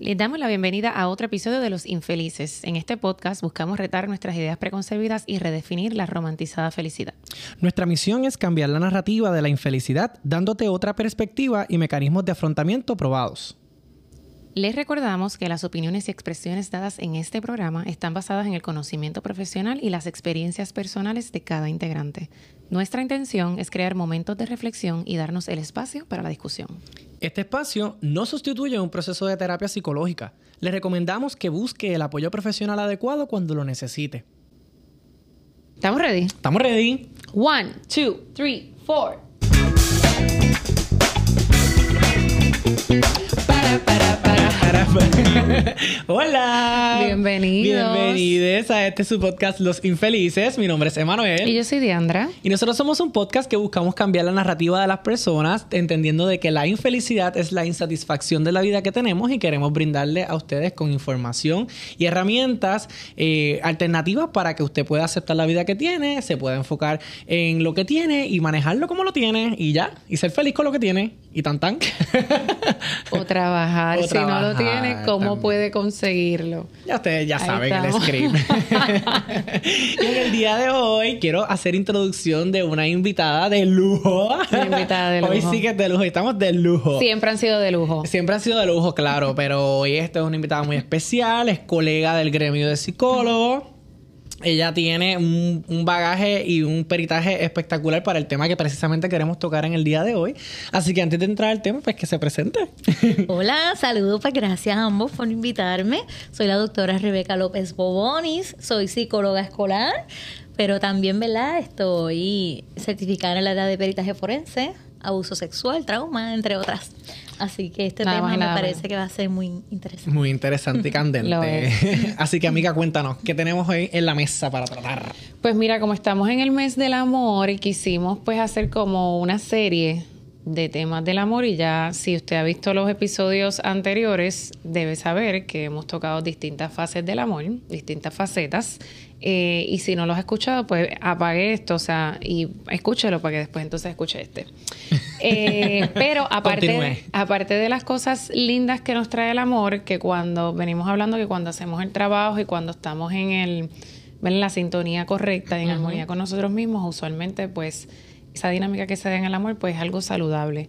Les damos la bienvenida a otro episodio de Los Infelices. En este podcast buscamos retar nuestras ideas preconcebidas y redefinir la romantizada felicidad. Nuestra misión es cambiar la narrativa de la infelicidad, dándote otra perspectiva y mecanismos de afrontamiento probados. Les recordamos que las opiniones y expresiones dadas en este programa están basadas en el conocimiento profesional y las experiencias personales de cada integrante. Nuestra intención es crear momentos de reflexión y darnos el espacio para la discusión. Este espacio no sustituye un proceso de terapia psicológica. Le recomendamos que busque el apoyo profesional adecuado cuando lo necesite. ¿Estamos ready? ¿Estamos ready? One, two, three, four. Para, para, para, para. Hola. Bienvenidos. Bienvenidos a este su podcast Los Infelices. Mi nombre es Emanuel. Y yo soy Diandra. Y nosotros somos un podcast que buscamos cambiar la narrativa de las personas, entendiendo de que la infelicidad es la insatisfacción de la vida que tenemos y queremos brindarle a ustedes con información y herramientas eh, alternativas para que usted pueda aceptar la vida que tiene, se pueda enfocar en lo que tiene y manejarlo como lo tiene y ya, y ser feliz con lo que tiene y tan tan. O trabajar. O si no lo trabajar tiene, ¿cómo también. puede conseguirlo? Ya ustedes ya Ahí saben el estamos. script. y en el día de hoy quiero hacer introducción de una invitada de lujo. Una invitada de Hoy lujo. sí que es de lujo. Estamos de lujo. Siempre han sido de lujo. Siempre ha sido de lujo, claro, pero hoy esta es una invitada muy especial, es colega del gremio de psicólogos. Ella tiene un, un bagaje y un peritaje espectacular para el tema que precisamente queremos tocar en el día de hoy. Así que antes de entrar al tema, pues que se presente. Hola, saludos, pues gracias a ambos por invitarme. Soy la doctora Rebeca López Bobonis, soy psicóloga escolar, pero también, ¿verdad? Estoy certificada en el área de peritaje forense, abuso sexual, trauma, entre otras. Así que este Nada tema me parece menos. que va a ser muy interesante. Muy interesante y Lo candente. Así que, amiga, cuéntanos, ¿qué tenemos hoy en la mesa para tratar? Pues mira, como estamos en el mes del amor y quisimos pues hacer como una serie de temas del amor y ya si usted ha visto los episodios anteriores debe saber que hemos tocado distintas fases del amor, distintas facetas Eh, y si no los ha escuchado pues apague esto, o sea, y escúchelo para que después entonces escuche este. Eh, pero aparte, aparte de las cosas lindas que nos trae el amor, que cuando venimos hablando que cuando hacemos el trabajo y cuando estamos en el en la sintonía correcta y en armonía con nosotros mismos, usualmente pues esa dinámica que se da en el amor pues es algo saludable.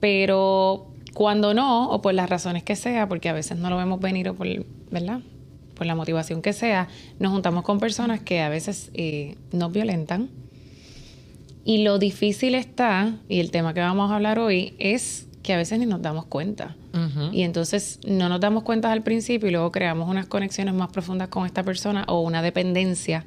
Pero cuando no, o por las razones que sea, porque a veces no lo vemos venir o por, ¿verdad? Por la motivación que sea, nos juntamos con personas que a veces eh, nos violentan. Y lo difícil está, y el tema que vamos a hablar hoy, es que a veces ni nos damos cuenta. Y entonces no nos damos cuenta al principio y luego creamos unas conexiones más profundas con esta persona o una dependencia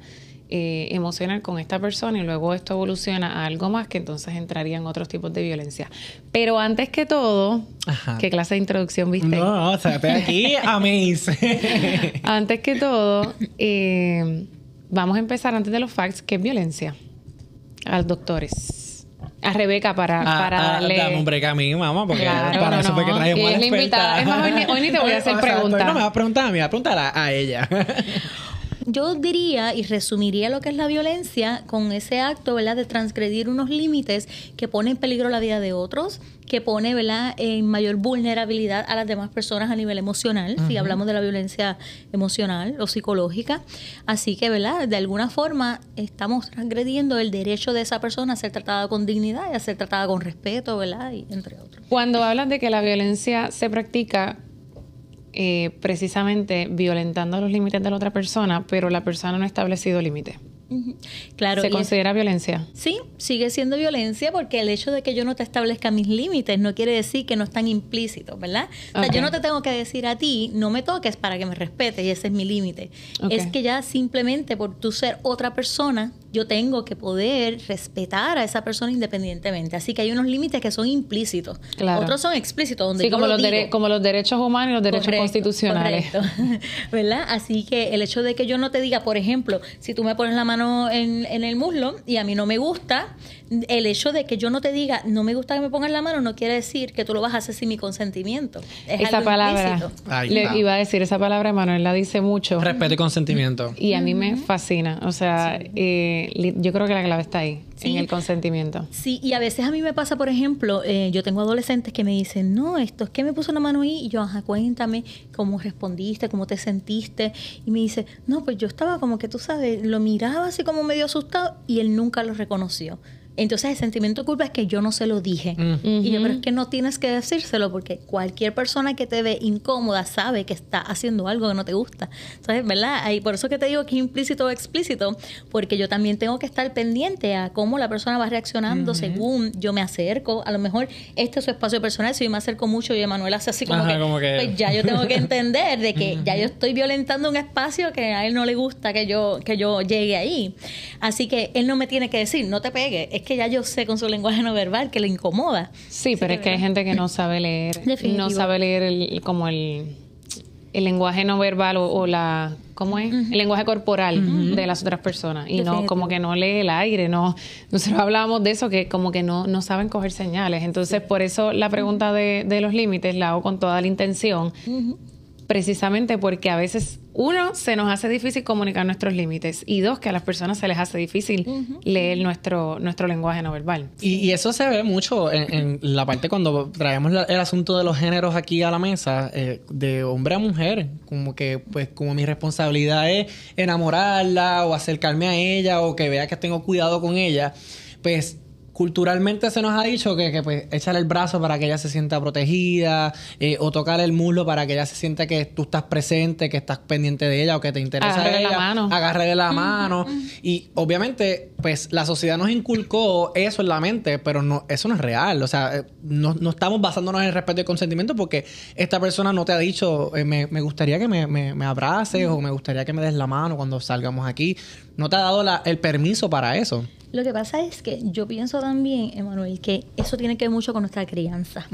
eh, emocional con esta persona y luego esto evoluciona a algo más que entonces entrarían otros tipos de violencia. Pero antes que todo, Ajá. ¿qué clase de introducción viste? No, o sea, aquí a mis. Antes que todo, eh, vamos a empezar antes de los facts, ¿qué es violencia? A los doctores. A Rebeca para, para Ah, ah, darle... Dame un break a mí, mamá, porque Claro, para no, eso fue que es la invitada. Es más, hoy ni- hoy ni te voy a hacer preguntas. No me va a preguntar a mí, me va a preguntar a ella. Yo diría y resumiría lo que es la violencia con ese acto, ¿verdad?, de transgredir unos límites que pone en peligro la vida de otros, que pone, ¿verdad?, en mayor vulnerabilidad a las demás personas a nivel emocional, si hablamos de la violencia emocional o psicológica. Así que, ¿verdad?, de alguna forma estamos transgrediendo el derecho de esa persona a ser tratada con dignidad y a ser tratada con respeto, ¿verdad?, y entre otros. Cuando hablas de que la violencia se practica eh, precisamente violentando los límites de la otra persona, pero la persona no ha establecido límites. Claro, ¿Se es- considera violencia? Sí, sigue siendo violencia porque el hecho de que yo no te establezca mis límites no quiere decir que no están implícitos, ¿verdad? O sea, yo no te tengo que decir a ti, no me toques para que me respetes y ese es mi límite. Es que ya simplemente por tú ser otra persona, yo tengo que poder respetar a esa persona independientemente. Así que hay unos límites que son implícitos. Claro. Otros son explícitos, donde Sí, como lo los, digo. como los derechos humanos y los derechos Correcto, constitucionales. correcto. ¿Verdad? Así que el hecho de que yo no te diga, por ejemplo, si tú me pones la mano en, en el muslo y a mí no me gusta, el hecho de que yo no te diga, no me gusta que me pongas la mano, no quiere decir que tú lo vas a hacer sin mi consentimiento. Es esa algo palabra, le iba a decir esa palabra, Manuel la dice mucho. Respeto y consentimiento. Y a mí me fascina. O sea, eh, yo creo que la clave está ahí, Sí. en el consentimiento. Sí, y a veces a mí me pasa, por ejemplo, eh, yo tengo adolescentes que me dicen, no, esto es que me puso la mano ahí, y yo, ajá, cuéntame cómo respondiste, cómo te sentiste, y me dice, no, pues yo estaba como que tú sabes, lo miraba así como medio asustado, y él nunca lo reconoció. Entonces el sentimiento de culpa es que yo no se lo dije. Y yo, pero es que no tienes que decírselo porque cualquier persona que te ve incómoda sabe que está haciendo algo que no te gusta. Entonces, ¿verdad? Ahí, por eso que te digo que es implícito o explícito, porque yo también tengo que estar pendiente a cómo la persona va reaccionando según yo me acerco. A lo mejor este es su espacio personal, si yo me acerco mucho y Emanuel hace así como, Ajá, que, como que- pues ya yo tengo que entender de que ya yo estoy violentando un espacio que a él no le gusta que yo, que yo llegue ahí. Así que él no me tiene que decir, no te pegues, es que ya yo sé con su lenguaje no verbal que le incomoda. Sí, pero es que hay gente que no sabe leer, Definitivo. no sabe leer el, como el, el lenguaje no verbal o, o la, ¿cómo es? El lenguaje corporal de las otras personas y no como que no lee el aire, no. Nosotros hablábamos de eso que como que no, no saben coger señales. Entonces, por eso la pregunta de, de los límites la hago con toda la intención. Precisamente porque a veces, uno, se nos hace difícil comunicar nuestros límites y dos, que a las personas se les hace difícil leer nuestro, nuestro lenguaje no verbal. Y, y eso se ve mucho en, en la parte cuando traemos la- el asunto de los géneros aquí a la mesa, eh, de hombre a mujer. Como que, pues, como mi responsabilidad es enamorarla o acercarme a ella o que vea que tengo cuidado con ella, pues culturalmente se nos ha dicho que, que, pues échale el brazo para que ella se sienta protegida eh, o tocar el muslo para que ella se sienta que tú estás presente, que estás pendiente de ella o que te interesa Agárrale la ella. mano. Agárrale la mano. Y obviamente, pues la sociedad nos inculcó eso en la mente, pero no, eso no es real. O sea, eh, no, no estamos basándonos en el respeto y consentimiento porque esta persona no te ha dicho, eh, me, me gustaría que me, me, me abraces o me gustaría que me des la mano cuando salgamos aquí. No te ha dado la- el permiso para eso. Lo que pasa es que yo pienso también, Emanuel, que eso tiene que ver mucho con nuestra crianza.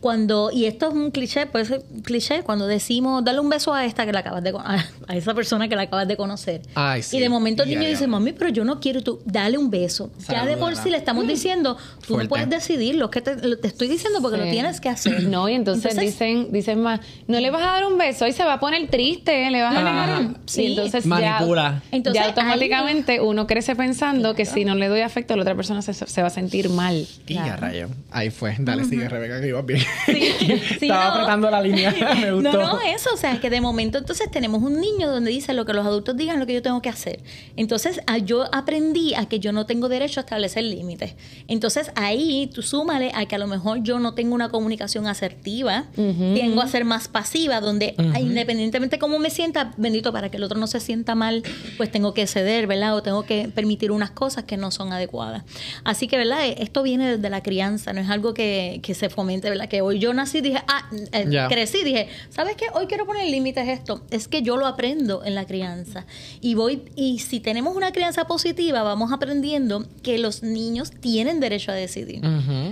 Cuando, y esto es un cliché, puede ser cliché, cuando decimos, dale un beso a esta que la acabas de a, a esa persona que la acabas de conocer. Ay, sí. Y de momento el niño dice, mami, pero yo no quiero tú, dale un beso. ya de por sí le estamos diciendo, tú Fuerte. no puedes decidirlo, es que te, lo- te estoy diciendo porque Sí. lo tienes que hacer. No, y entonces, dicen, dicen más, no le vas a dar un beso y se va a poner triste, le vas a negar. Sí. Y entonces Manipula. ya, Entonces, ya automáticamente uno crece pensando que si no le doy afecto, la otra persona se, se va a sentir mal. Y ya, rayo. Ahí fue. Dale, sigue, Rebeca, que ibas bien. Sí, Estaba no. apretando la línea. Me gustó. No, no, eso, o sea, que de momento entonces tenemos un niño donde dice lo que los adultos digan, lo que yo tengo que hacer. Entonces, a- yo aprendí a que yo no tengo derecho a establecer límites. Entonces, ahí tú súmale a que a lo mejor yo no tengo una comunicación asertiva, tengo a ser más pasiva, donde independientemente cómo me sienta, bendito, para que el otro no se sienta mal, pues tengo que ceder, ¿verdad? O tengo que permitir unas cosas que no son adecuadas. Así que, ¿verdad? Esto viene desde la crianza, no es algo que, que se fomente, ¿verdad? Que hoy yo nací y dije, ah, eh, crecí, dije, ¿sabes qué? Hoy quiero poner límites a esto. Es que yo lo aprendo en la crianza. Y voy, y si tenemos una crianza positiva, vamos aprendiendo que los niños tienen derecho a decidir.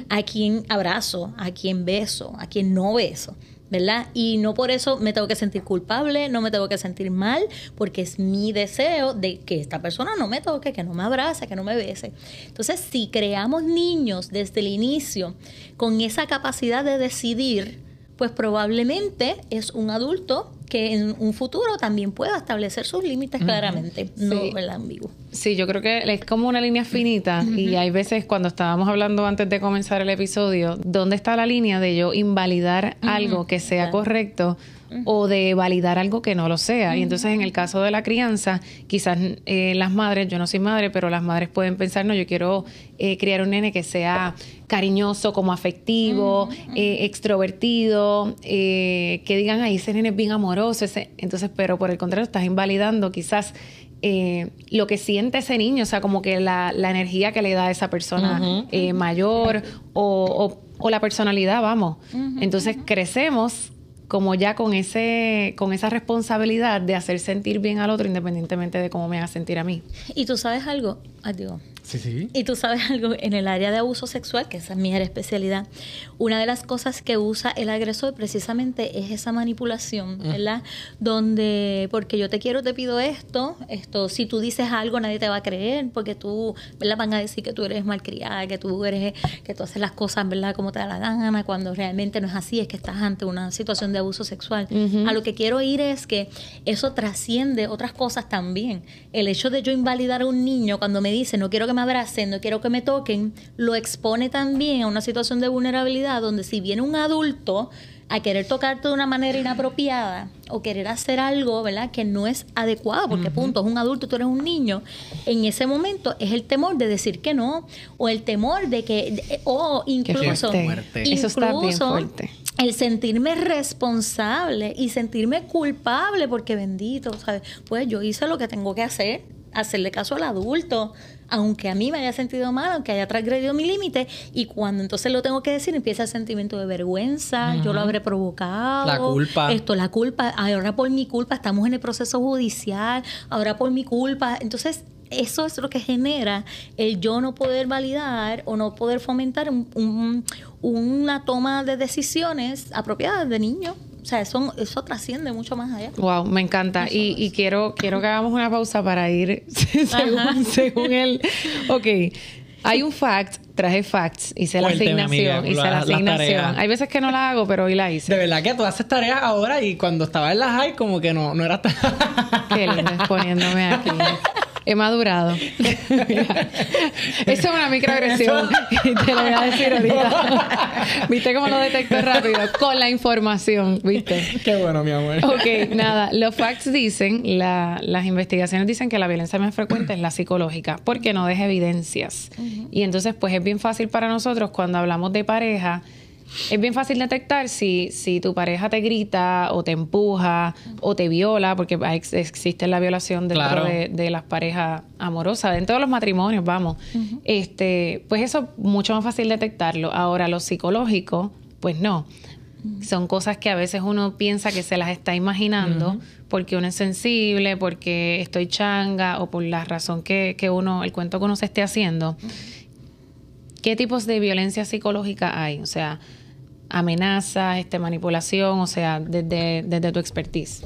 A quién abrazo, a quién beso, a quién no beso. ¿Verdad? Y no por eso me tengo que sentir culpable, no me tengo que sentir mal, porque es mi deseo de que esta persona no me toque, que no me abrace, que no me bese. Entonces, si creamos niños desde el inicio con esa capacidad de decidir, pues probablemente es un adulto que en un futuro también pueda establecer sus límites claramente, no Sí. el ambiguo. Sí, yo creo que es como una línea finita y hay veces cuando estábamos hablando antes de comenzar el episodio, ¿dónde está la línea de yo invalidar algo que sea Claro. correcto o de validar algo que no lo sea? Y entonces en el caso de la crianza, quizás eh, las madres, yo no soy madre, pero las madres pueden pensar, no, yo quiero eh, criar un nene que sea cariñoso, como afectivo, eh, extrovertido, eh, que digan, ay, ese nene es bien amoroso, ese... entonces, pero por el contrario, estás invalidando quizás eh, lo que siente ese niño, o sea, como que la, la energía que le da a esa persona eh, mayor o, o- o la personalidad, vamos. Entonces crecemos como ya con ese con esa responsabilidad de hacer sentir bien al otro independientemente de cómo me haga sentir a mí. Y tú sabes algo, Ah, digo, Sí, sí. Y tú sabes algo, en el área de abuso sexual, que esa es mi especialidad, una de las cosas que usa el agresor precisamente es esa manipulación, Mm. ¿verdad? Donde, porque yo te quiero, te pido esto, esto, si tú dices algo nadie te va a creer, porque tú, ¿verdad? Van a decir que tú eres malcriada, que tú eres, que tú haces las cosas, ¿verdad? Como te da la gana, cuando realmente no es así, es que estás ante una situación de abuso sexual. A lo que quiero ir es que eso trasciende otras cosas también. El hecho de yo invalidar a un niño cuando me dice no quiero que me abracen, no quiero que me toquen, lo expone también a una situación de vulnerabilidad donde si viene un adulto a querer tocarte de una manera inapropiada o querer hacer algo, ¿verdad? Que no es adecuado, porque punto, es un adulto, tú eres un niño. En ese momento es el temor de decir que no, o el temor de que, de- o incluso. Eso está bien fuerte. el sentirme responsable y sentirme culpable, porque bendito, ¿sabes? Pues yo hice lo que tengo que hacer, hacerle caso al adulto, aunque a mí me haya sentido mal, aunque haya transgredido mi límite, y cuando entonces lo tengo que decir, empieza el sentimiento de vergüenza, yo lo habré provocado. La culpa. Esto, la culpa, ahora por mi culpa, estamos en el proceso judicial, ahora por mi culpa. Entonces, eso es lo que genera el yo no poder validar o no poder fomentar un- un- una toma de decisiones apropiadas de niño. O sea, eso, eso trasciende mucho más allá. Wow, me encanta. Y, y quiero, quiero que hagamos una pausa para ir según, según el. Ok. Hay un fact, traje facts, hice la Cuénteme, asignación, amiga, hice la la- asignación. Hay veces que no la hago, pero hoy la hice. De verdad que tú haces tareas ahora y cuando estaba en la high como que no, no era tan... Qué lindo exponiéndome aquí. He madurado. Mira, Eso es una microagresión. Y te lo voy a decir ahorita. ¿Viste cómo lo detecto rápido? Con la información, ¿viste? Qué bueno, mi amor. Ok, nada. Los facts dicen, la- las investigaciones dicen que la violencia más frecuente es la psicológica, porque no deja evidencias. Y entonces, pues es bien fácil para nosotros cuando hablamos de pareja. Es bien fácil detectar si, si tu pareja te grita o te empuja o te viola, porque ex- existe la violación dentro Claro. de, de las parejas amorosas, dentro de los matrimonios, vamos. este, pues eso mucho más fácil detectarlo. Ahora, lo psicológico, pues no. Son cosas que a veces uno piensa que se las está imaginando porque uno es sensible, porque estoy changa o por la razón que, que uno, el cuento que uno se esté haciendo. ¿Qué tipos de violencia psicológica hay? O sea, amenazas, este, manipulación, o sea, desde, desde tu expertise.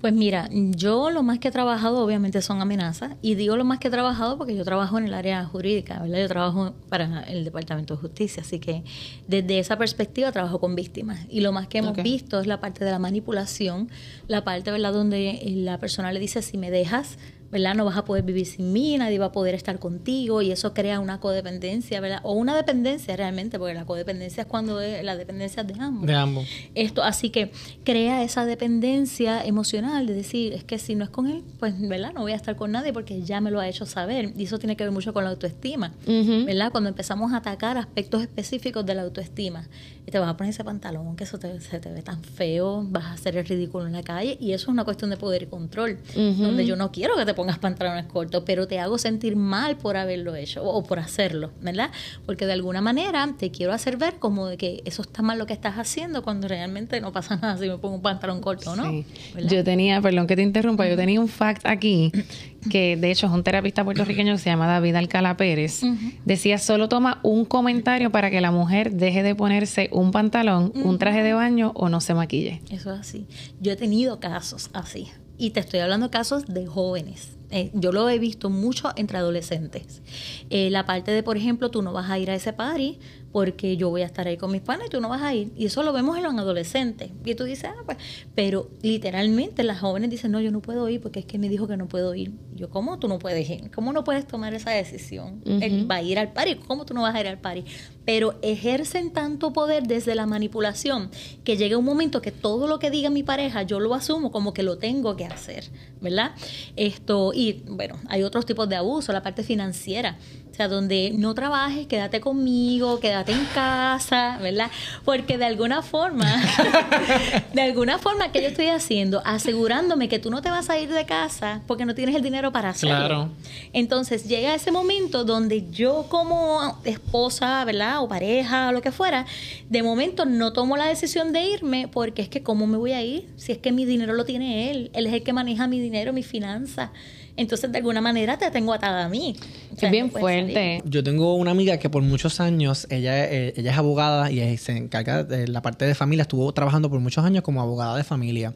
Pues mira, yo lo más que he trabajado obviamente son amenazas y digo lo más que he trabajado porque yo trabajo en el área jurídica, ¿verdad? Yo trabajo para el Departamento de Justicia, así que desde esa perspectiva trabajo con víctimas y lo más que hemos visto es la parte de la manipulación, la parte, ¿verdad? Donde la persona le dice si me dejas, ¿verdad? No vas a poder vivir sin mí, nadie va a poder estar contigo y eso crea una codependencia, ¿verdad? O una dependencia realmente, porque la codependencia es cuando es, la dependencia es de ambos. De ambos. Esto, así que crea esa dependencia emocional de decir, es que si no es con él, pues, ¿verdad? No voy a estar con nadie porque ya me lo ha hecho saber. Y eso tiene que ver mucho con la autoestima. ¿verdad? Cuando empezamos a atacar aspectos específicos de la autoestima. Y te vas a poner ese pantalón, que eso te, se te ve tan feo, vas a hacer el ridículo en la calle. Y eso es una cuestión de poder y control, donde yo no quiero que te pongas pantalones cortos, pero te hago sentir mal por haberlo hecho o, o por hacerlo, ¿verdad? Porque de alguna manera te quiero hacer ver como de que eso está mal lo que estás haciendo cuando realmente no pasa nada si me pongo un pantalón corto no. Sí. Yo tenía, perdón que te interrumpa, yo tenía un fact aquí que de hecho es un terapista puertorriqueño que se llama David Alcalá Pérez. Decía, solo toma un comentario para que la mujer deje de ponerse un pantalón, un traje de baño o no se maquille. Eso es así. Yo he tenido casos así. Y te estoy hablando de casos de jóvenes. Eh, yo lo he visto mucho entre adolescentes. Eh, la parte de, por ejemplo, tú no vas a ir a ese party porque yo voy a estar ahí con mis panas y tú no vas a ir. Y eso lo vemos en los adolescentes. Y tú dices, ah, pues, pero literalmente las jóvenes dicen, no, yo no puedo ir porque es que me dijo que no puedo ir. Yo, ¿cómo tú no puedes ir? ¿Cómo no puedes tomar esa decisión? Él va a ir al party. ¿Cómo tú no vas a ir al party? Pero ejercen tanto poder desde la manipulación que llega un momento que todo lo que diga mi pareja yo lo asumo como que lo tengo que hacer, ¿verdad? Esto, y bueno, hay otros tipos de abuso, la parte financiera. O sea, donde no trabajes, quédate conmigo, quédate en casa, ¿verdad? Porque de alguna forma, de alguna forma que yo estoy haciendo, asegurándome que tú no te vas a ir de casa porque no tienes el dinero para hacerlo. Claro. Entonces llega ese momento donde yo como esposa, ¿verdad? O pareja o lo que fuera, de momento no tomo la decisión de irme porque es que cómo me voy a ir si es que mi dinero lo tiene él, él es el que maneja mi dinero, mi finanza. Entonces de alguna manera te tengo atada a mí. es bien fuerte. Yo tengo una amiga que por muchos años, ella, eh, ella es abogada y se encarga de la parte de familia, estuvo trabajando por muchos años como abogada de familia.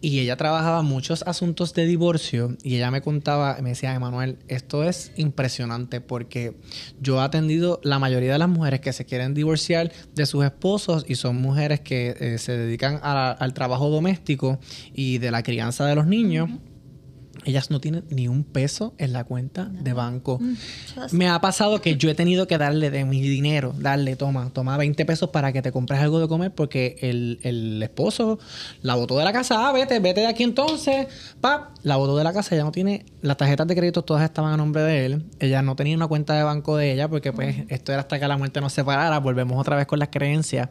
Y ella trabajaba muchos asuntos de divorcio y ella me contaba, me decía, Emanuel, esto es impresionante porque yo he atendido la mayoría de las mujeres que se quieren divorciar de sus esposos y son mujeres que eh, se dedican al trabajo doméstico y de la crianza de los niños ellas no tienen ni un peso en la cuenta de banco. Mm, Me ha pasado que yo he tenido que darle de mi dinero, darle, toma, toma 20 pesos para que te compres algo de comer porque el, el esposo la botó de la casa, ah, vete, vete de aquí entonces, pa, la botó de la casa, ella no tiene, las tarjetas de crédito todas estaban a nombre de él, ella no tenía una cuenta de banco de ella porque pues esto era hasta que la muerte nos separara, volvemos otra vez con las creencias,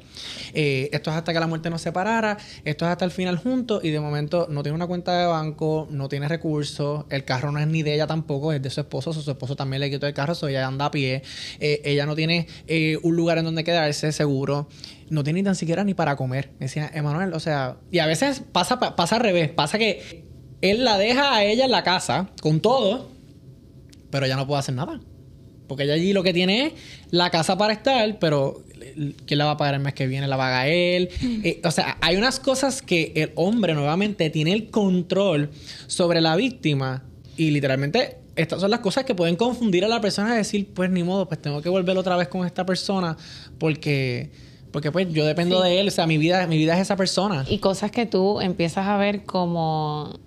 eh, esto es hasta que la muerte nos separara, esto es hasta el final juntos y de momento no tiene una cuenta de banco, no tiene recursos, el carro no es ni de ella tampoco, es de su esposo, su esposo también le quitó el carro, so ella anda a pie, eh, ella no tiene eh, un lugar en donde quedarse seguro, no tiene ni tan siquiera ni para comer. Me decía, Emanuel, o sea, y a veces pasa, pasa al revés, pasa que él la deja a ella en la casa con todo, pero ella no puede hacer nada. Porque ella allí lo que tiene es la casa para estar, pero ¿quién la va a pagar el mes que viene? ¿La paga él? Eh, o sea, hay unas cosas que el hombre nuevamente tiene el control sobre la víctima y literalmente estas son las cosas que pueden confundir a la persona y decir, pues ni modo, pues tengo que volver otra vez con esta persona porque porque pues yo dependo de él, o sea, mi vida, mi vida es esa persona. Y cosas que tú empiezas a ver como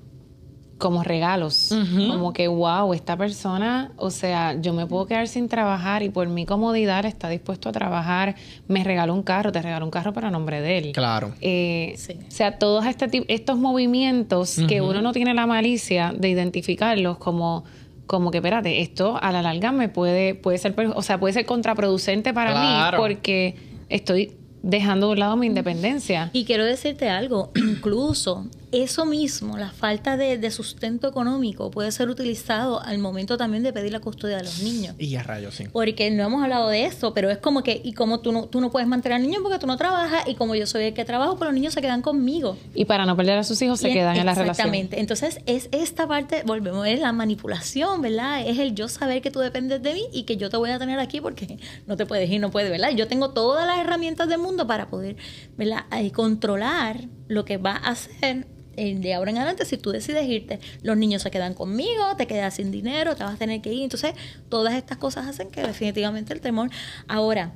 como regalos, como que wow, esta persona, o sea, yo me puedo quedar sin trabajar y por mi comodidad está dispuesto a trabajar, me regaló un carro, te regaló un carro para nombre de él. Claro. Eh, O sea, todos este estos movimientos que uno no tiene la malicia de identificarlos como como que espérate, esto a la larga me puede puede ser, o sea, puede ser contraproducente para mí porque estoy dejando de un lado mi independencia. Y quiero decirte algo, incluso eso mismo, la falta de, sustento económico, puede ser utilizado al momento también de pedir la custodia de los niños. Y a rayos, sí. Porque no hemos hablado de eso, pero es como que, y como tú no, tú no puedes mantener al niño porque tú no trabajas, y como yo soy el que trabajo, pues los niños se quedan conmigo. Y para no perder a sus hijos se quedan en la relación. Exactamente. Entonces, es esta parte, volvemos, es la manipulación, ¿verdad? Es el yo saber que tú dependes de mí y que yo te voy a tener aquí porque no te puedes ir, no puedes, ¿verdad? Yo tengo todas las herramientas del mundo para poder, ¿verdad? Y controlar lo que va a hacer de ahora en adelante, si tú decides irte, los niños se quedan conmigo, te quedas sin dinero, te vas a tener que ir. Entonces, todas estas cosas hacen que definitivamente el temor. Ahora,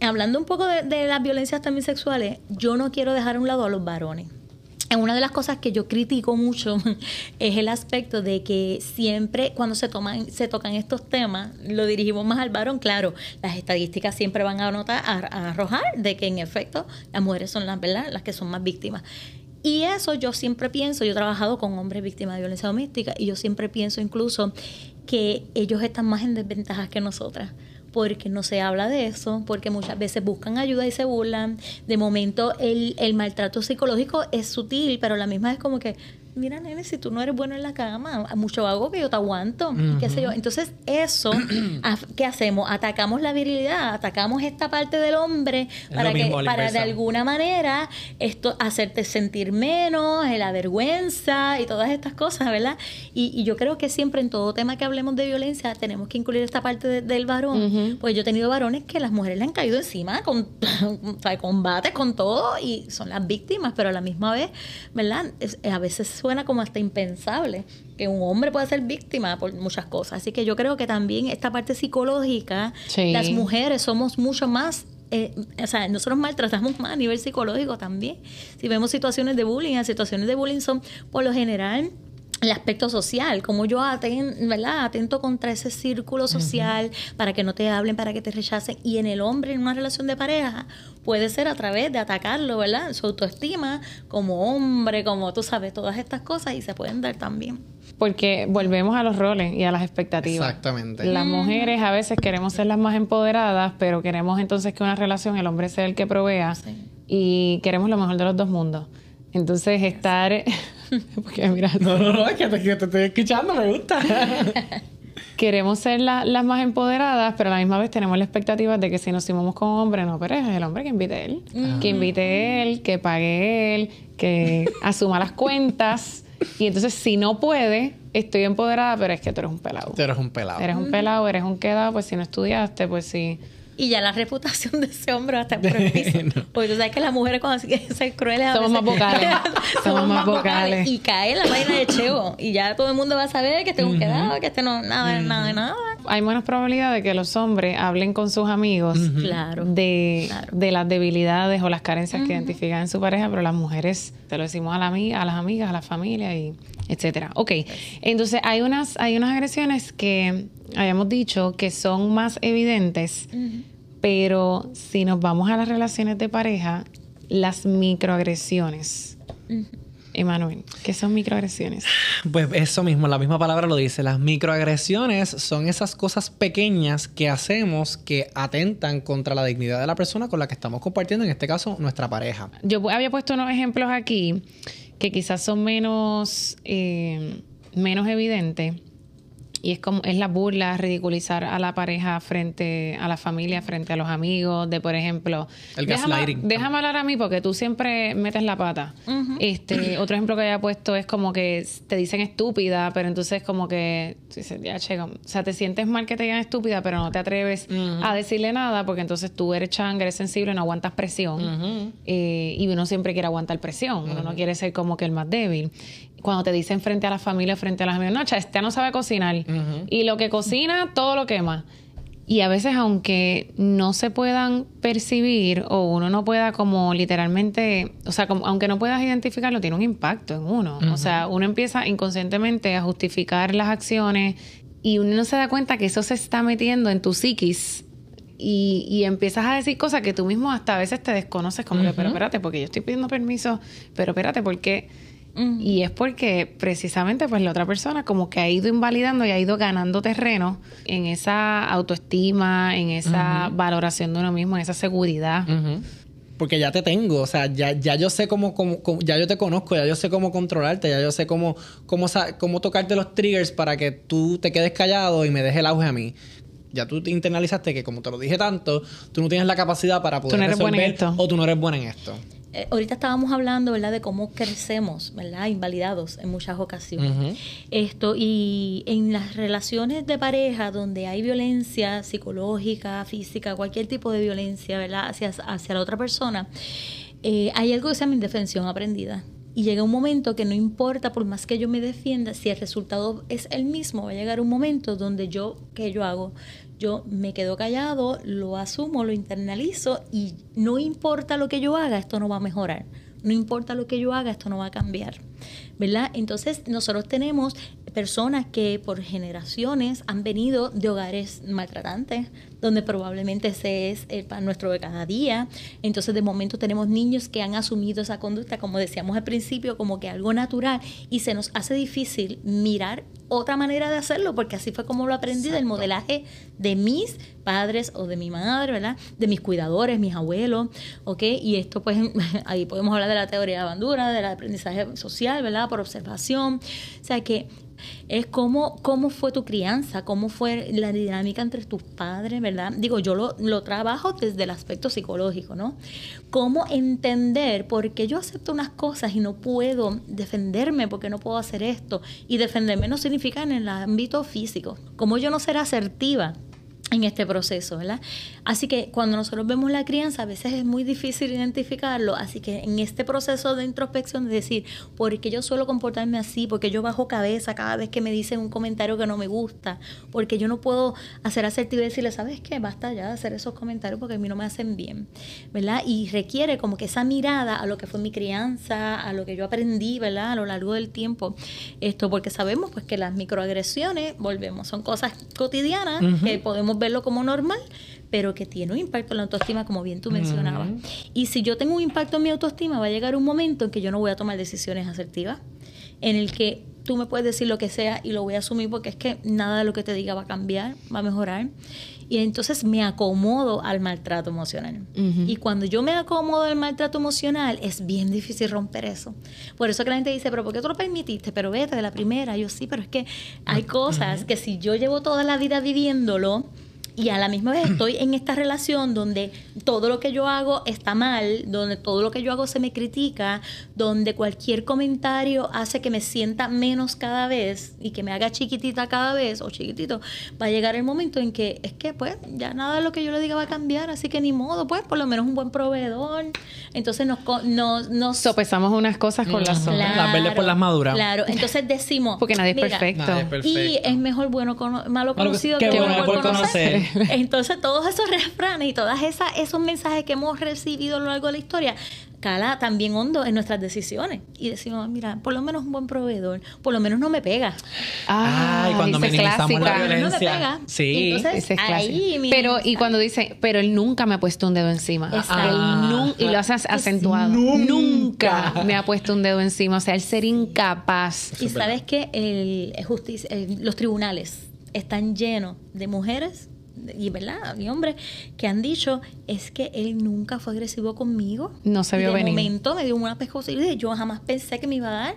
hablando un poco de, las violencias también sexuales, yo no quiero dejar a un lado a los varones. Una de las cosas que yo critico mucho es el aspecto de que siempre cuando se toman, se tocan estos temas, lo dirigimos más al varón. Claro, las estadísticas siempre van a anotar, a, arrojar de que en efecto las mujeres son las, ¿verdad? las que son más víctimas. Y eso yo siempre pienso, yo he trabajado con hombres víctimas de violencia doméstica y yo siempre pienso incluso que ellos están más en desventajas que nosotras porque no se habla de eso, porque muchas veces buscan ayuda y se burlan. De momento el, el maltrato psicológico es sutil, pero la misma es como que mira, nene, si tú no eres bueno en la cama, mucho hago que yo te aguanto, qué sé yo. Entonces, eso, ¿qué hacemos? Atacamos la virilidad, atacamos esta parte del hombre para que, para de alguna manera, esto, hacerte sentir menos, la vergüenza y todas estas cosas, ¿verdad? Y, yo creo que siempre en todo tema que hablemos de violencia tenemos que incluir esta parte del varón. Pues yo he tenido varones que las mujeres le han caído encima con, combates, con todo, y son las víctimas, pero a la misma vez, ¿verdad? a veces suena como hasta impensable que un hombre pueda ser víctima por muchas cosas. Así que yo creo que también esta parte psicológica, las mujeres somos mucho más eh, o sea, nosotros maltratamos más a nivel psicológico también. Si vemos situaciones de bullying, las situaciones de bullying son por lo general el aspecto social, como yo aten, ¿verdad? atento contra ese círculo social para que no te hablen, para que te rechacen. Y en el hombre, en una relación de pareja, puede ser a través de atacarlo, ¿verdad? Su autoestima como hombre, como tú sabes, todas estas cosas y se pueden dar también. Porque volvemos a los roles y a las expectativas. Exactamente. Las mujeres a veces queremos ser las más empoderadas, pero queremos entonces que una relación el hombre sea el que provea y queremos lo mejor de los dos mundos. Entonces estar... Porque mira, no, no, no, es que te, estoy escuchando, me gusta. Queremos ser las más empoderadas, pero a la misma vez tenemos la expectativa de que si nos simamos con un hombre, no, pero es el hombre que invite él. Que invite él, que pague él, que asuma las cuentas. Y entonces, si no puede, estoy empoderada, pero es que tú eres un pelado. Tú eres un pelado. Eres un pelado, eres un quedado, pues si no estudiaste, pues sí. Y ya la reputación de ese hombre va a estar por el piso. Porque tú sabes que las mujeres cuando se crueles a Somos veces- más vocales. Somos más vocales. Y cae la vaina de Chevo. Y ya todo el mundo va a saber que este es un quedado, que este no, nada, nada, nada. Hay menos probabilidad de que los hombres hablen con sus amigos Claro. de, Claro. de las debilidades o las carencias que identifican en su pareja, pero las mujeres te lo decimos a, la, a las amigas, a la familia y etcétera. Ok, entonces hay unas, hay unas agresiones que habíamos dicho que son más evidentes, pero si nos vamos a las relaciones de pareja, las microagresiones. Emanuel, ¿qué son microagresiones? Pues eso mismo, la misma palabra lo dice. Las microagresiones son esas cosas pequeñas que hacemos que atentan contra la dignidad de la persona con la que estamos compartiendo, en este caso, nuestra pareja. Yo había puesto unos ejemplos aquí que quizás son menos, eh, menos evidentes. Y es como, es la burla, ridiculizar a la pareja frente a la familia, frente a los amigos, de por ejemplo, El déjame, gaslighting. déjame hablar a mí porque tú siempre metes la pata. Este, otro ejemplo que había puesto es como que te dicen estúpida, pero entonces como que ya, che, como- o sea, te sientes mal que te digan estúpida, pero no te atreves a decirle nada porque entonces tú eres changa, eres sensible, no aguantas presión. Eh, y uno siempre quiere aguantar presión, uno no quiere ser como que el más débil. Cuando te dicen frente a la familia, frente a las amigos, no, este no sabe cocinar. Y lo que cocina, todo lo quema. Y a veces, aunque no se puedan percibir o uno no pueda como literalmente, o sea, como, aunque no puedas identificarlo, tiene un impacto en uno. O sea, uno empieza inconscientemente a justificar las acciones y uno no se da cuenta que eso se está metiendo en tu psiquis y, y empiezas a decir cosas que tú mismo hasta a veces te desconoces, como que, pero espérate, porque yo estoy pidiendo permiso, pero espérate, porque... Y es porque precisamente pues la otra persona como que ha ido invalidando y ha ido ganando terreno en esa autoestima, en esa valoración de uno mismo, en esa seguridad. Porque ya te tengo, o sea, ya, ya yo sé cómo, cómo- cómo- ya yo te conozco, ya yo sé cómo controlarte, ya yo sé cómo, cómo, cómo tocarte los triggers para que tú te quedes callado y me dejes el auge a mí. Ya tú te internalizaste que como te lo dije tanto, tú no tienes la capacidad para poder no eres buena en resolver esto. o tú no eres buena en esto. Eh, ahorita estábamos hablando, ¿verdad?, de cómo crecemos, ¿verdad?, invalidados en muchas ocasiones. Esto, y en las relaciones de pareja donde hay violencia psicológica, física, cualquier tipo de violencia, ¿verdad?, hacia, hacia la otra persona, eh, hay algo que se llama indefensión aprendida. Y llega un momento que no importa, por más que yo me defienda, si el resultado es el mismo, va a llegar un momento donde yo, ¿qué yo hago? Yo me quedo callado, lo asumo, lo internalizo y no importa lo que yo haga, esto no va a mejorar. No importa lo que yo haga, esto no va a cambiar. ¿Verdad? Entonces, nosotros tenemos personas que por generaciones han venido de hogares maltratantes, donde probablemente ese es el pan nuestro de cada día. Entonces, de momento tenemos niños que han asumido esa conducta, como decíamos al principio, como que algo natural y se nos hace difícil mirar otra manera de hacerlo, porque así fue como lo aprendí del modelaje de mis padres o de mi madre, ¿verdad? De mis cuidadores, mis abuelos, ¿ok? Y esto, pues, ahí podemos hablar de la teoría de bandura, del aprendizaje social, ¿verdad? Por observación. O sea, que es cómo, cómo fue tu crianza, cómo fue la dinámica entre tus padres, ¿verdad? Digo, yo lo, lo trabajo desde el aspecto psicológico, ¿no? Cómo entender por qué yo acepto unas cosas y no puedo defenderme, porque no puedo hacer esto. Y defenderme no significa en el ámbito físico. Cómo yo no ser asertiva en este proceso, ¿verdad? Así que cuando nosotros vemos la crianza, a veces es muy difícil identificarlo, así que en este proceso de introspección de decir, ¿por qué yo suelo comportarme así? ¿Por qué yo bajo cabeza cada vez que me dicen un comentario que no me gusta? Porque yo no puedo hacer asertivo y decirle, ¿sabes qué? Basta ya de hacer esos comentarios porque a mí no me hacen bien, ¿verdad? Y requiere como que esa mirada a lo que fue mi crianza, a lo que yo aprendí, ¿verdad? A lo largo del tiempo, esto porque sabemos pues que las microagresiones, volvemos, son cosas cotidianas que podemos verlo como normal, pero que tiene un impacto en la autoestima, como bien tú mencionabas. Y si yo tengo un impacto en mi autoestima, va a llegar un momento en que yo no voy a tomar decisiones asertivas, en el que tú me puedes decir lo que sea y lo voy a asumir porque es que nada de lo que te diga va a cambiar, va a mejorar. Y entonces me acomodo al maltrato emocional. Y cuando yo me acomodo al maltrato emocional, es bien difícil romper eso. Por eso que la gente dice, pero ¿por qué tú lo permitiste? Pero vete de la primera. Yo sí, pero es que hay cosas que si yo llevo toda la vida viviéndolo, y a la misma vez estoy en esta relación donde todo lo que yo hago está mal, donde todo lo que yo hago se me critica, donde cualquier comentario hace que me sienta menos cada vez y que me haga chiquitita cada vez o chiquitito, va a llegar el momento en que es que pues ya nada de lo que yo le diga va a cambiar, así que ni modo, pues por lo menos un buen proveedor. Entonces nos... nos, nos Sopesamos unas cosas con las otras. las verdes por las maduras. Claro, entonces decimos... Porque nadie es mira, perfecto. Nadie es perfecto. Y es mejor bueno cono- malo Malo que- conocido que que, bueno bueno por conocer. Entonces, todos esos refranes y todas esas esos mensajes que hemos recibido a lo largo de la historia cala también hondo en nuestras decisiones y decimos, mira, por lo menos un buen proveedor, por lo menos no me pega. Ay, cuando esa es minimizamos la clásica. No me pega. Sí. Entonces, es ahí Pero, y cuando dice, pero él nunca me ha puesto un dedo encima. Exacto. Él nun- y lo haces acentuado. Nunca. Nunca me ha puesto un dedo encima. O sea, el ser incapaz. Y sabes que el, el justicia, el- los tribunales están llenos de mujeres y verdad y hombres que han dicho es que él nunca fue agresivo conmigo No se Y vio de venir. momento me dio una pescosidad y yo jamás pensé que me iba a dar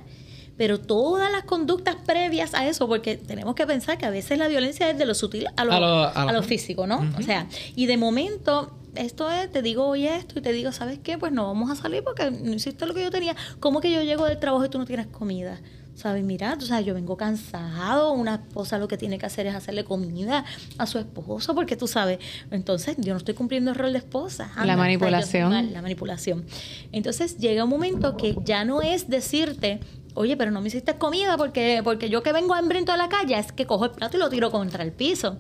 pero todas las conductas previas a eso porque tenemos que pensar que a veces la violencia es de lo sutil a lo, A lo- a lo- a lo físico no o sea y de momento esto es, te digo hoy esto y te digo, ¿sabes qué? Pues no vamos a salir porque no hiciste lo que yo tenía. ¿Cómo que yo llego del trabajo y tú no tienes comida? ¿Sabes? Mira, tú sabes, yo vengo cansado, una esposa lo que tiene que hacer es hacerle comida a su esposo, porque tú sabes, entonces yo no estoy cumpliendo el rol de esposa. La manipulación. o sea, la manipulación. Entonces llega un momento que ya no es decirte, oye, pero no me hiciste comida porque, porque yo que vengo hambriento de la calle, es que cojo el plato y lo tiro contra el piso.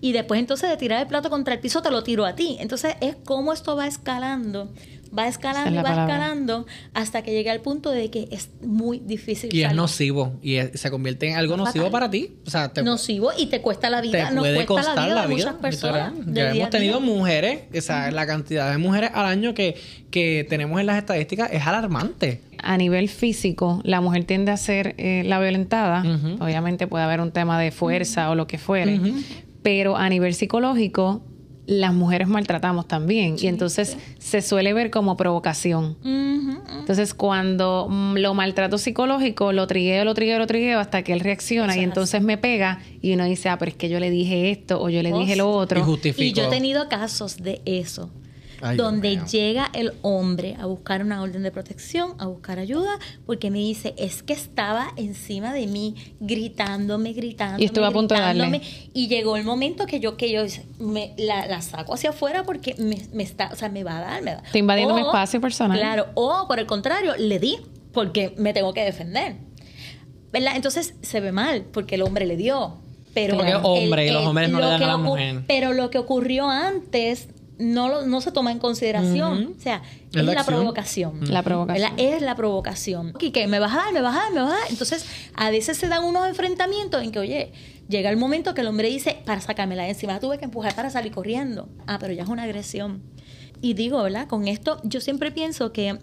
Y después entonces de tirar el plato contra el piso te lo tiro a ti. Entonces es como esto va escalando, va es escalando la y va palabra. escalando hasta que llega al punto de que es muy difícil. Y es nocivo. Y es- se convierte en algo nocivo Fatal. para ti. O sea, te, nocivo y te cuesta la te vida, nos puede cuesta costar la vida la de vida. muchas personas. Ya hemos a tenido día. mujeres, o sea, la cantidad de mujeres al año que, que tenemos en las estadísticas es alarmante. A nivel físico, la mujer tiende a ser eh, la violentada. Obviamente puede haber un tema de fuerza o lo que fuere. Pero a nivel psicológico, las mujeres maltratamos también. y entonces se suele ver como provocación. Entonces, cuando mm, lo maltrato psicológico, lo trigueo, lo trigueo, lo trigueo hasta que él reacciona y es entonces me pega y uno dice, ah, pero es que yo le dije esto o yo le dije lo otro. Y yo he tenido casos de eso. Ay, donde llega el hombre a buscar una orden de protección, a buscar ayuda, porque me dice, es que estaba encima de mí, gritándome, gritándome. Y estuve a punto de darle. gritándome, Y llegó el momento que yo, que yo me, la, la saco hacia afuera porque me, me está, o sea, me va a dar, me va. Está invadiendo mi O, espacio personal. Claro, o por el contrario, le di, porque me tengo que defender. ¿Verdad? Entonces se ve mal, porque el hombre le dio. Pero Porque es hombre y los hombres no lo le dan a la mujer. Pero lo que ocurrió antes no, lo- no se toma en consideración. O sea, Es la provocación. La provocación. ¿verdad? Es la provocación. Y que me vas a dar, me vas a dar, me vas a dar. Entonces, a veces se dan unos enfrentamientos en que, oye, llega el momento que el hombre dice, para sacármela de encima, la tuve que empujar para salir corriendo. Ah, pero ya es una agresión. Y digo, ¿verdad? Con esto, yo siempre pienso que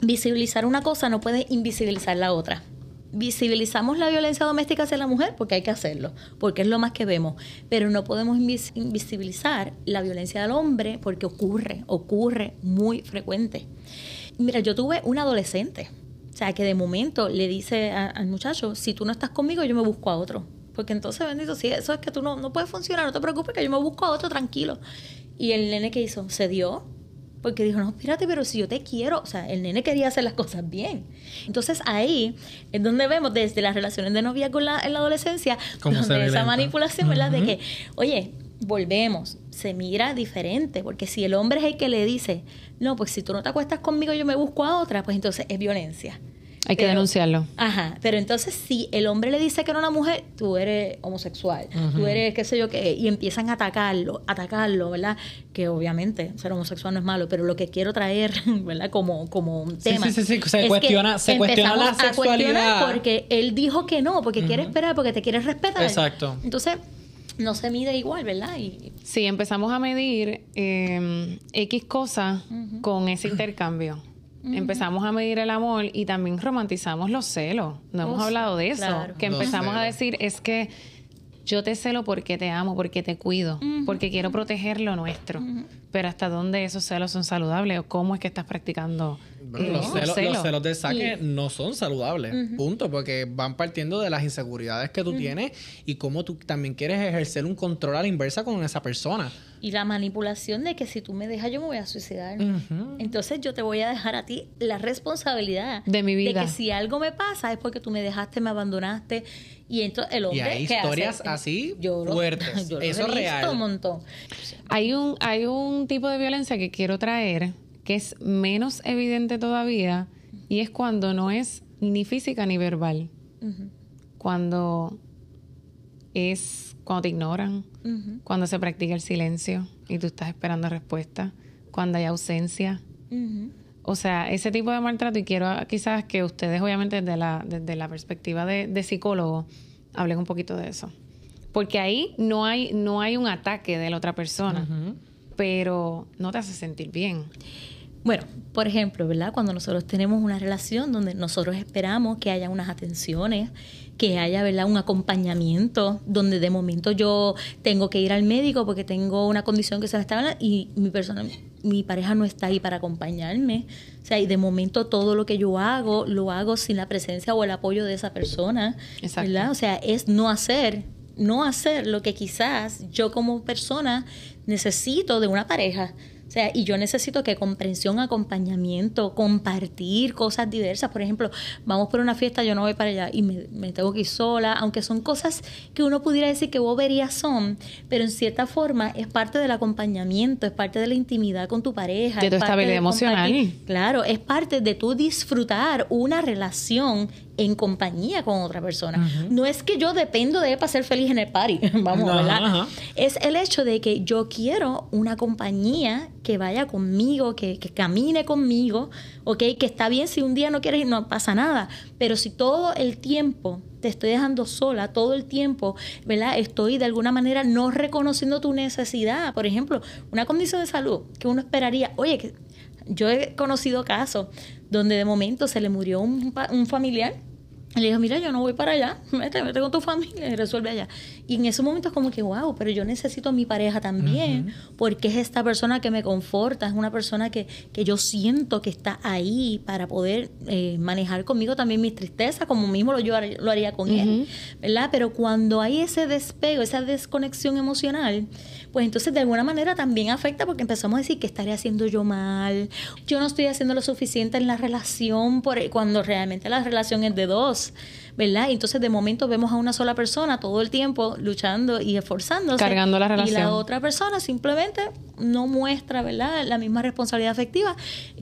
visibilizar una cosa no puede invisibilizar la otra. Visibilizamos la violencia doméstica hacia la mujer porque hay que hacerlo, porque es lo más que vemos, pero no podemos invis- invisibilizar la violencia del hombre porque ocurre, ocurre muy frecuente. Mira, yo tuve un adolescente, o sea, que de momento le dice a- al muchacho, si tú no estás conmigo, yo me busco a otro. Porque entonces, bendito, si eso es que tú no, no puedes funcionar, no te preocupes, que yo me busco a otro tranquilo. Y el nene que hizo, se dio, porque dijo, no, espérate, pero si yo te quiero, o sea, el nene quería hacer las cosas bien. Entonces ahí es donde vemos desde las relaciones de noviazgo en la, en la adolescencia, donde esa violenta. manipulación, ¿verdad? De que, oye, volvemos, se mira diferente, porque si el hombre es el que le dice, no, pues si tú no te acuestas conmigo, yo me busco a otra, pues entonces es violencia. Hay que denunciarlo. Ajá, pero entonces si el hombre le dice que no a una mujer, tú eres homosexual, tú eres qué sé yo qué, y empiezan a atacarlo, atacarlo, ¿verdad? Que obviamente ser homosexual no es malo, pero lo que quiero traer, ¿verdad? Como, como un tema. sí, sí, sí, se es cuestiona- se cuestiona la a sexualidad. Porque él dijo que no, porque quiere esperar, porque te quiere respetar. Exacto. Entonces, no se mide igual, ¿verdad? Y, Sí, empezamos a medir eh, X cosas con ese intercambio. Empezamos a medir el amor y también romantizamos los celos. No hemos hablado de eso. claro. Que empezamos a decir es que yo te celo porque te amo, porque te cuido, porque quiero proteger lo nuestro. Pero hasta dónde esos celos son saludables o cómo es que estás practicando Bueno, los, celos, celos. los celos del saque no son saludables, punto, porque van partiendo de las inseguridades que tú tienes y cómo tú también quieres ejercer un control a la inversa con esa persona. Y la manipulación de que si tú me dejas yo me voy a suicidar. Entonces yo te voy a dejar a ti la responsabilidad De mi vida. De que si algo me pasa es porque tú me dejaste, me abandonaste. Y entonces el Y hombre. hay ¿qué hace? historias así Yo fuertes. yo lo he Eso es real. un montón. Hay un, hay un tipo de violencia que quiero traer que es menos evidente todavía y es cuando no es ni física ni verbal. Cuando es cuando te ignoran, cuando se practica el silencio y tú estás esperando respuesta, cuando hay ausencia. O sea, ese tipo de maltrato, y quiero quizás que ustedes, obviamente, desde la, desde la perspectiva de, de psicólogo, hablen un poquito de eso. Porque ahí no hay, no hay un ataque de la otra persona, pero no te hace sentir bien. Bueno, por ejemplo, ¿verdad? Cuando nosotros tenemos una relación donde nosotros esperamos que haya unas atenciones, que haya, ¿verdad? Un acompañamiento, donde de momento yo tengo que ir al médico porque tengo una condición que se me está hablando y mi persona, mi pareja no está ahí para acompañarme. O sea, y de momento todo lo que yo hago, lo hago sin la presencia o el apoyo de esa persona. Exacto. ¿verdad? O sea, es no hacer, no hacer lo que quizás yo como persona necesito de una pareja. O sea, y yo necesito que comprensión, acompañamiento, compartir cosas diversas. Por ejemplo, vamos por una fiesta, yo no voy para allá y me, me tengo que ir sola, aunque son cosas que uno pudiera decir que boberías son, pero en cierta forma es parte del acompañamiento, es parte de la intimidad con tu pareja. De tu estabilidad emocional. Claro, es parte de tú disfrutar una relación en compañía con otra persona. No es que yo dependo de él para ser feliz en el party, vamos, Ajá, ¿verdad? Es el hecho de que yo quiero una compañía que vaya conmigo, que, que camine conmigo, ¿ok? Que está bien si un día no quieres ir, no pasa nada. Pero si todo el tiempo te estoy dejando sola, todo el tiempo, ¿verdad? Estoy de alguna manera no reconociendo tu necesidad. Por ejemplo, una condición de salud que uno esperaría, oye, que yo he conocido casos donde de momento se le murió un, un familiar y le dijo, mira, yo no voy para allá, vete, vete con tu familia y resuelve allá. Y en esos momentos como que, wow, pero yo necesito a mi pareja también, porque es esta persona que me conforta, es una persona que, que yo siento que está ahí para poder eh, manejar conmigo también mis tristezas, como mismo lo, yo lo haría con él, ¿verdad? Pero cuando hay ese despego, esa desconexión emocional, pues entonces de alguna manera también afecta porque empezamos a decir que estaré haciendo yo mal, yo no estoy haciendo lo suficiente en la relación por, cuando realmente la relación es de dos, ¿verdad? Y entonces de momento vemos a una sola persona todo el tiempo luchando y esforzándose. Cargando la Y relación. la otra persona simplemente no muestra, ¿verdad? La misma responsabilidad afectiva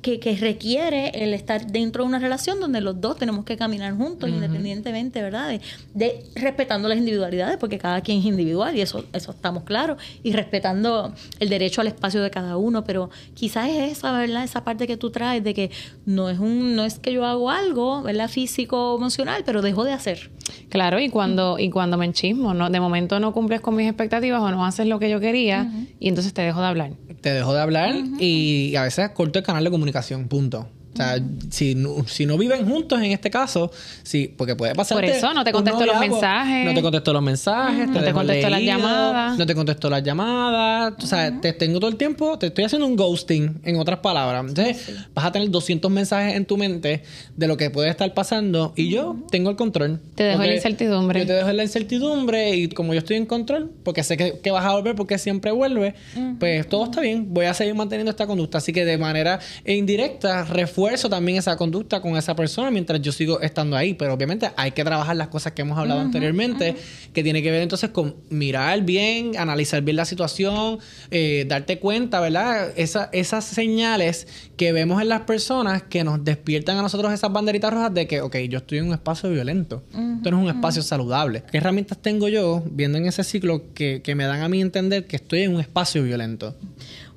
que, que requiere el estar dentro de una relación donde los dos tenemos que caminar juntos independientemente, ¿verdad? De, de- respetando las individualidades, porque cada quien es individual y eso, eso estamos claros, y respetando el derecho al espacio de cada uno, pero quizás es esa, ¿verdad? Esa parte que tú traes de que no es un, no es que yo hago algo, ¿verdad? Físico o emocional, pero dejo de hacer. Claro, y cuando, y cuando me enchismo, ¿no? De momento no cumples con mis expectativas o no haces lo que yo quería y entonces te dejo de hablar. Te dejo de hablar y a veces corto el canal de comunicación, punto. O sea, si, no, si no viven juntos en este caso, sí, porque puede pasar. Por eso, no te contesto los mensajes. No te contesto los mensajes, No te contesto las llamadas. No te contesto las llamadas. O sea, te tengo todo el tiempo, te estoy haciendo un ghosting, en otras palabras. Entonces, vas a tener 200 mensajes en tu mente de lo que puede estar pasando y yo tengo el control. Te dejo en la incertidumbre. Yo te dejo en la incertidumbre y como yo estoy en control, porque sé que, que vas a volver porque siempre vuelve, pues todo está bien. Voy a seguir manteniendo esta conducta. Así que de manera indirecta refuerzo también esa conducta con esa persona mientras yo sigo estando ahí. Pero obviamente hay que trabajar las cosas que hemos hablado anteriormente, que tiene que ver entonces con mirar bien, analizar bien la situación, eh, darte cuenta, ¿verdad? Esa- esas señales que vemos en las personas que nos despiertan a nosotros esas banderitas rojas de que, ok, yo estoy en un espacio violento. Esto no es un espacio saludable. ¿Qué herramientas tengo yo viendo en ese ciclo que, que me dan a mí entender que estoy en un espacio violento?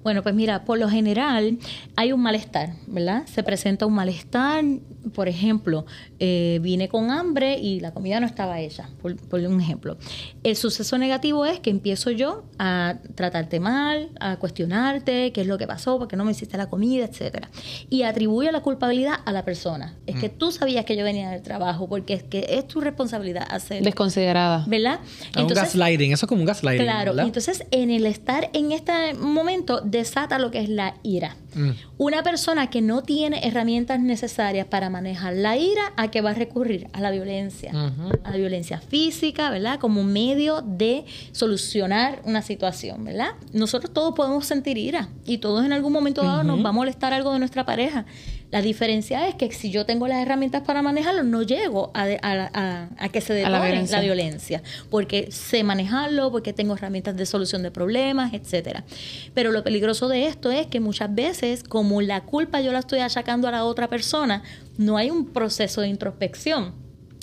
Bueno, pues mira, por lo general hay un malestar, ¿verdad? Se presenta un malestar, por ejemplo, eh, vine con hambre y la comida no estaba hecha, por, por un ejemplo. El suceso negativo es que empiezo yo a tratarte mal, a cuestionarte qué es lo que pasó, por qué no me hiciste la comida, etcétera. Y atribuyo la culpabilidad a la persona. Es que tú sabías que yo venía del trabajo, porque es que es tu responsabilidad hacerlo. Desconsiderada. ¿Verdad? Es un gaslighting, eso es como un gaslighting. Claro, ¿verdad? entonces en el estar en este momento desata lo que es la ira. Mm. Una persona que no tiene herramientas necesarias para manejar la ira, ¿a qué va a recurrir? A la violencia. A la violencia física, ¿verdad? Como medio de solucionar una situación, ¿verdad? Nosotros todos podemos sentir ira y todos en algún momento dado nos va a molestar algo de nuestra pareja. La diferencia es que si yo tengo las herramientas para manejarlo, no llego a, a- a- a que se detone la la violencia. violencia. porque sé manejarlo, porque tengo herramientas de solución de problemas, etcétera. Pero lo peligroso de esto es que muchas veces, como la culpa yo la estoy achacando a la otra persona, no hay un proceso de introspección.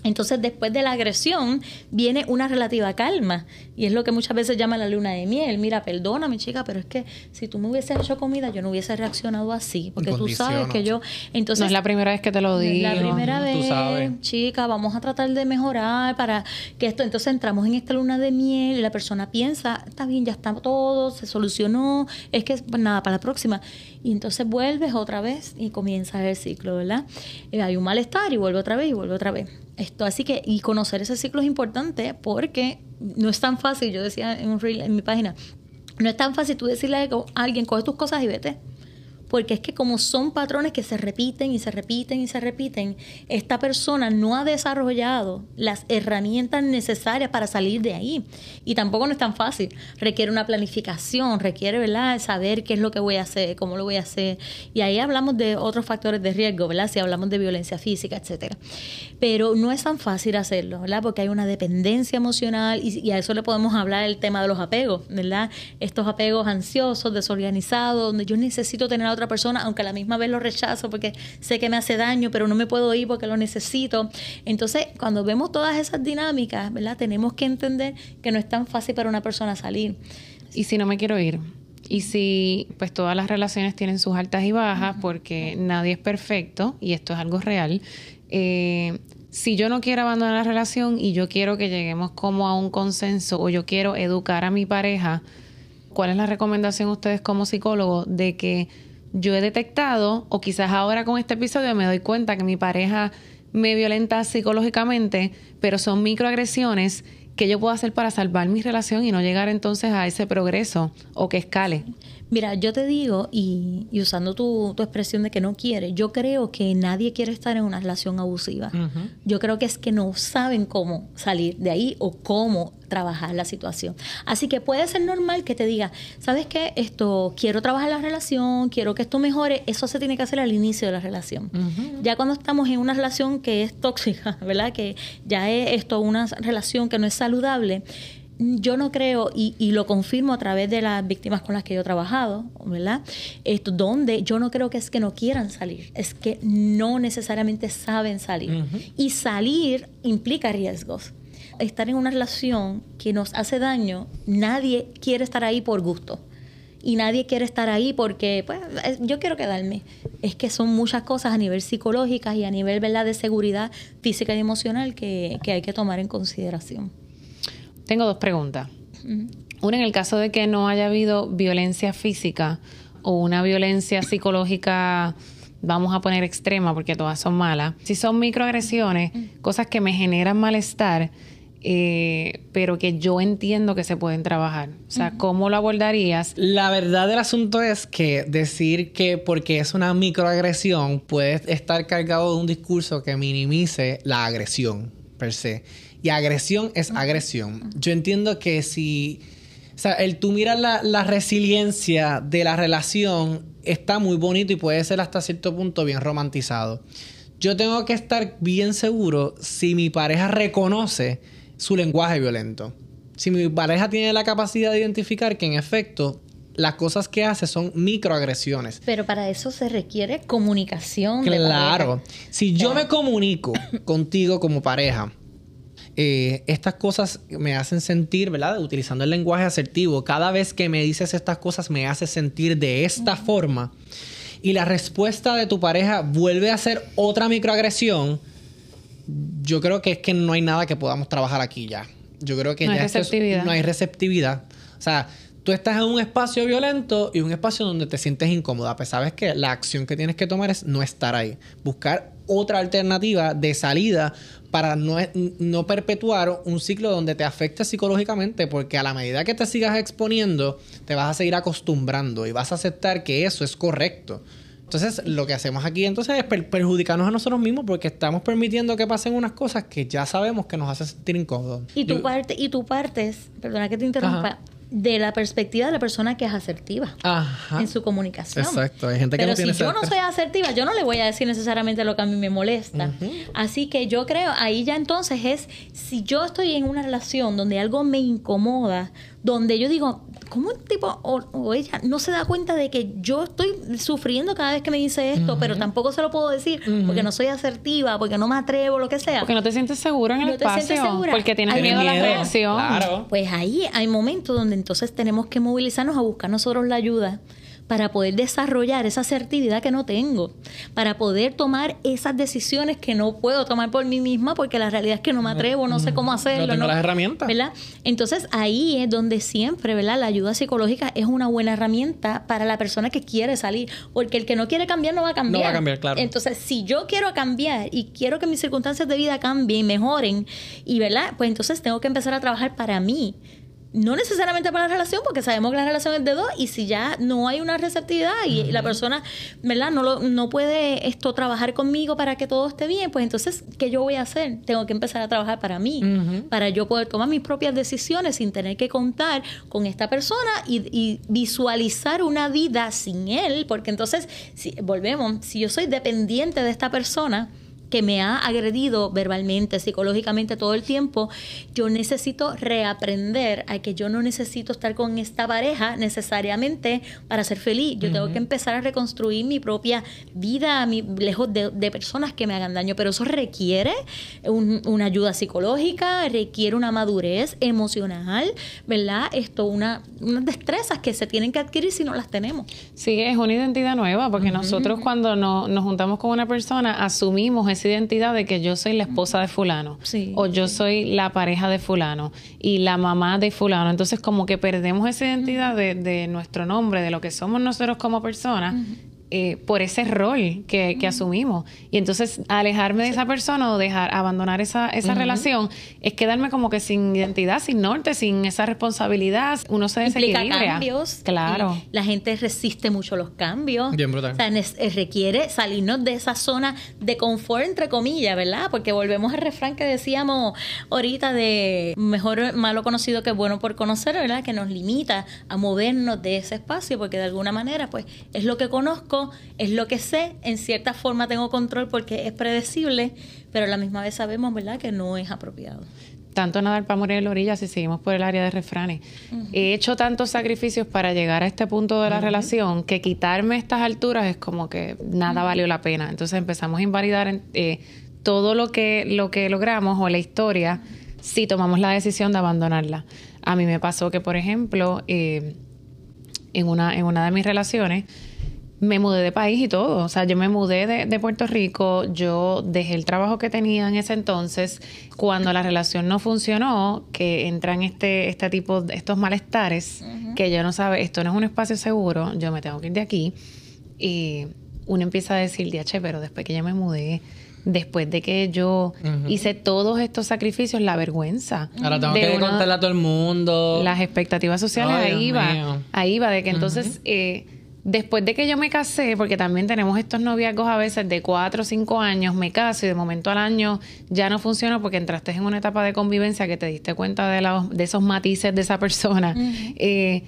Entonces, después de la agresión, viene una relativa calma. Y es lo que muchas veces llama la luna de miel. Mira, perdóname, chica, pero es que si tú me hubieses hecho comida, yo no hubiese reaccionado así. Porque tú sabes que yo. Entonces, no es la primera vez que te lo no es digo. la primera Tú vez, sabes. chica, vamos a tratar de mejorar para que esto. Entonces entramos en esta luna de miel y la persona piensa, está bien, ya está todo, se solucionó, es que pues, nada, para la próxima. Y entonces vuelves otra vez y comienza el ciclo, ¿verdad? Eh, hay un malestar y vuelve otra vez y vuelve otra vez. Esto, así que, y conocer ese ciclo es importante porque no es tan fácil, yo decía en, un reel en mi página, no es tan fácil tú decirle a alguien, coge tus cosas y vete. Porque es que como son patrones que se repiten y se repiten y se repiten, esta persona no ha desarrollado las herramientas necesarias para salir de ahí. Y tampoco no es tan fácil. Requiere una planificación, requiere, ¿verdad?, saber qué es lo que voy a hacer, cómo lo voy a hacer. Y ahí hablamos de otros factores de riesgo, ¿verdad? Si hablamos de violencia física, etcétera. Pero no es tan fácil hacerlo, ¿verdad? Porque hay una dependencia emocional y, a eso le podemos hablar el tema de los apegos, ¿verdad? Estos apegos ansiosos, desorganizados, donde yo necesito tener otra persona, aunque a la misma vez lo rechazo porque sé que me hace daño, pero no me puedo ir porque lo necesito. Entonces, cuando vemos todas esas dinámicas, ¿verdad? Tenemos que entender que no es tan fácil para una persona salir. ¿Y si no me quiero ir? Y si pues todas las relaciones tienen sus altas y bajas, porque nadie es perfecto, y esto es algo real, eh, si yo no quiero abandonar la relación y yo quiero que lleguemos como a un consenso o yo quiero educar a mi pareja, ¿cuál es la recomendación ustedes como psicólogo de que yo he detectado o quizás ahora con este episodio me doy cuenta que mi pareja me violenta psicológicamente, pero son microagresiones que yo puedo hacer para salvar mi relación y no llegar entonces a ese progreso o que escale? Mira, yo te digo, y, y usando tu, tu expresión de que no quiere, yo creo que nadie quiere estar en una relación abusiva. Yo creo que es que no saben cómo salir de ahí o cómo trabajar la situación. Así que puede ser normal que te diga, ¿sabes qué? Esto, quiero trabajar la relación, quiero que esto mejore. Eso se tiene que hacer al inicio de la relación. Ya cuando estamos en una relación que es tóxica, ¿verdad? Que ya es esto, una relación que no es saludable. Yo no creo, y, y lo confirmo a través de las víctimas con las que yo he trabajado, ¿verdad? Esto, donde yo no creo que es que no quieran salir, es que no necesariamente saben salir. Y salir implica riesgos. Estar en una relación que nos hace daño, nadie quiere estar ahí por gusto. Y nadie quiere estar ahí porque, pues, es- yo quiero quedarme. Es que son muchas cosas a nivel psicológica y a nivel, ¿verdad?, de seguridad física y emocional que, que hay que tomar en consideración. Tengo dos preguntas. Una, en el caso de que no haya habido violencia física o una violencia psicológica, vamos a poner extrema porque todas son malas. Si son microagresiones, cosas que me generan malestar, eh, pero que yo entiendo que se pueden trabajar. O sea, ¿cómo lo abordarías? La verdad del asunto es que decir que porque es una microagresión puede estar cargado de un discurso que minimice la agresión per se. Y agresión es agresión. Yo entiendo que si... O sea, el tú miras la, la resiliencia de la relación está muy bonito y puede ser hasta cierto punto bien romantizado. Yo tengo que estar bien seguro si mi pareja reconoce su lenguaje violento. Si mi pareja tiene la capacidad de identificar que en efecto las cosas que hace son microagresiones. Pero para eso se requiere comunicación. Claro. Si yo me comunico contigo como pareja, eh, estas cosas me hacen sentir, ¿verdad? Utilizando el lenguaje asertivo, cada vez que me dices estas cosas me hace sentir de esta forma y la respuesta de tu pareja vuelve a ser otra microagresión, yo creo que es que no hay nada que podamos trabajar aquí ya. Yo creo que No hay ya es- receptividad. no hay receptividad. O sea, tú estás en un espacio violento y un espacio donde te sientes incómoda, pues sabes que la acción que tienes que tomar es no estar ahí, buscar otra alternativa de salida para no, no perpetuar un ciclo donde te afecte psicológicamente, porque a la medida que te sigas exponiendo, te vas a seguir acostumbrando y vas a aceptar que eso es correcto. Entonces, lo que hacemos aquí entonces es perjudicarnos a nosotros mismos porque estamos permitiendo que pasen unas cosas que ya sabemos que nos hacen sentir incómodos. Y tu parte, y tu partes, perdona que te interrumpa, de la perspectiva de la persona que es asertiva en su comunicación. Exacto, hay gente que Pero no tiene si yo no soy asertiva, yo no le voy a decir necesariamente lo que a mí me molesta. Así que yo creo, ahí ya entonces es, si yo estoy en una relación donde algo me incomoda, donde yo digo, ¿cómo un tipo o, ella no se da cuenta de que yo estoy sufriendo cada vez que me dice esto, pero tampoco se lo puedo decir porque no soy asertiva, porque no me atrevo, lo que sea? Porque no te sientes seguro en el espacio, porque tienes miedo, a la reacción. Claro. Pues ahí hay momentos donde entonces tenemos que movilizarnos a buscar nosotros la ayuda para poder desarrollar esa asertividad que no tengo, para poder tomar esas decisiones que no puedo tomar por mí misma porque la realidad es que no me atrevo, no sé cómo hacerlo. No tengo las herramientas. ¿verdad? Entonces ahí es donde siempre, ¿verdad? La ayuda psicológica es una buena herramienta para la persona que quiere salir, porque el que no quiere cambiar no va a cambiar. No va a cambiar, claro. Entonces, si yo quiero cambiar y quiero que mis circunstancias de vida cambien y mejoren, y ¿verdad? Pues entonces tengo que empezar a trabajar para mí no necesariamente para la relación, porque sabemos que la relación es de dos, y si ya no hay una receptividad y la persona, ¿verdad? No, lo, no puede esto trabajar conmigo para que todo esté bien, pues entonces, ¿qué yo voy a hacer? Tengo que empezar a trabajar para mí, para yo poder tomar mis propias decisiones sin tener que contar con esta persona y, visualizar una vida sin él, porque entonces, si volvemos, si yo soy dependiente de esta persona, que me ha agredido verbalmente, psicológicamente todo el tiempo, yo necesito reaprender a que yo no necesito estar con esta pareja necesariamente para ser feliz. Yo tengo que empezar a reconstruir mi propia vida mi, lejos de, personas que me hagan daño, pero eso requiere una ayuda psicológica, requiere una madurez emocional, ¿verdad? Esto, una, unas destrezas que se tienen que adquirir si no las tenemos. Sí, es una identidad nueva, porque nosotros cuando nos juntamos con una persona asumimos esa identidad de que yo soy la esposa de fulano o yo soy la pareja de fulano y la mamá de fulano. Entonces como que perdemos esa identidad de, de nuestro nombre, de lo que somos nosotros como personas eh, por ese rol que, asumimos. Y entonces alejarme de esa persona o dejar, abandonar esa, esa relación es quedarme como que sin identidad, sin norte, sin esa responsabilidad. Uno se desequilibra. Implica cambios. Claro. La gente resiste mucho los cambios. Bien brutal. O sea, eh, requiere salirnos de esa zona de confort, entre comillas, ¿verdad? Porque volvemos al refrán que decíamos ahorita de mejor malo conocido que bueno por conocer, ¿verdad? Que nos limita a movernos de ese espacio porque de alguna manera, pues, es lo que conozco es lo que sé, en cierta forma tengo control porque es predecible, pero a la misma vez sabemos, ¿verdad?, que no es apropiado. Tanto nadar para morir en la orilla si seguimos por el área de refranes. He hecho tantos sacrificios para llegar a este punto de la relación que quitarme estas alturas es como que nada valió la pena. Entonces empezamos a invalidar eh, todo lo que, lo que logramos o la historia si tomamos la decisión de abandonarla. A mí me pasó que, por ejemplo, eh, en, una, en una de mis relaciones, me mudé de país y todo. O sea, yo me mudé de, Puerto Rico, yo dejé el trabajo que tenía en ese entonces. Cuando la relación no funcionó, que entran este, este tipo de estos malestares, que yo no sabe, esto no es un espacio seguro, yo me tengo que ir de aquí. Y uno empieza a decir, che, pero después que ya me mudé, después de que yo hice todos estos sacrificios, la vergüenza. Ahora tengo que contarle a todo el mundo. Las expectativas sociales, ahí va. Ahí va, de que entonces eh, Después de que yo me casé, porque también tenemos estos noviazgos a veces de cuatro o cinco años, me caso y de momento al año ya no funciona porque entraste en una etapa de convivencia que te diste cuenta de, de esos matices de esa persona. Eh,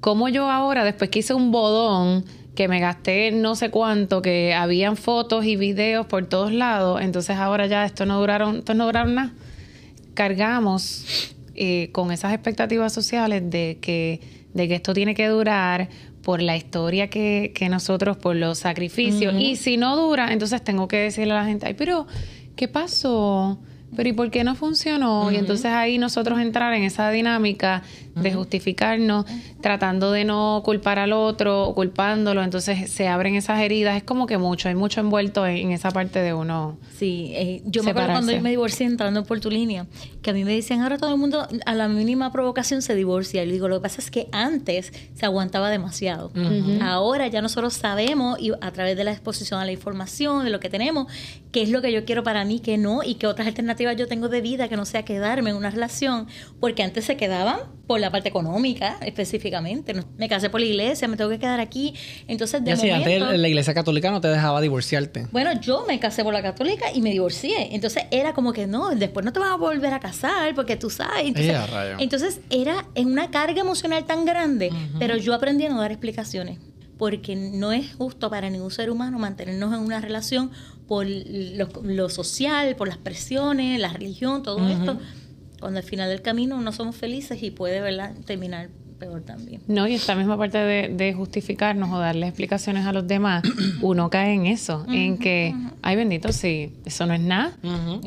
como yo ahora, después que hice un bodón, que me gasté no sé cuánto, que habían fotos y videos por todos lados, entonces ahora ya esto no duraron, esto no duraron nada. Cargamos eh, con esas expectativas sociales de que, de que esto tiene que durar por la historia que, que nosotros, por los sacrificios. Y si no dura, entonces tengo que decirle a la gente, ay, pero, ¿qué pasó? Pero ¿y por qué no funcionó? Y entonces ahí nosotros entrar en esa dinámica de justificarnos, tratando de no culpar al otro, culpándolo, entonces se abren esas heridas. Es como que mucho, hay mucho envuelto en, esa parte de uno. Sí, eh, yo me acuerdo cuando yo me divorcié entrando por tu línea, que a mí me decían, ahora todo el mundo a la mínima provocación se divorcia. Y digo, lo que pasa es que antes se aguantaba demasiado. Ahora ya nosotros sabemos, y a través de la exposición a la información, de lo que tenemos, qué es lo que yo quiero para mí, qué no, y qué otras alternativas yo tengo de vida que no sea quedarme en una relación, porque antes se quedaban por la parte económica específicamente. Me casé por la iglesia, me tengo que quedar aquí. Entonces, de ya momento, antes la iglesia católica no te dejaba divorciarte. Bueno, yo me casé por la católica y me divorcié. Entonces era como que no, después no te vas a volver a casar porque tú sabes. Entonces, entonces era en una carga emocional tan grande, pero yo aprendí a no dar explicaciones porque no es justo para ningún ser humano mantenernos en una relación por lo, social, por las presiones, la religión, todo esto, cuando al final del camino no somos felices y puede ¿verdad? terminar peor también. No, y esta misma parte de, justificarnos o darle explicaciones a los demás, uno cae en eso, en que, ay bendito, sí, eso no es nada.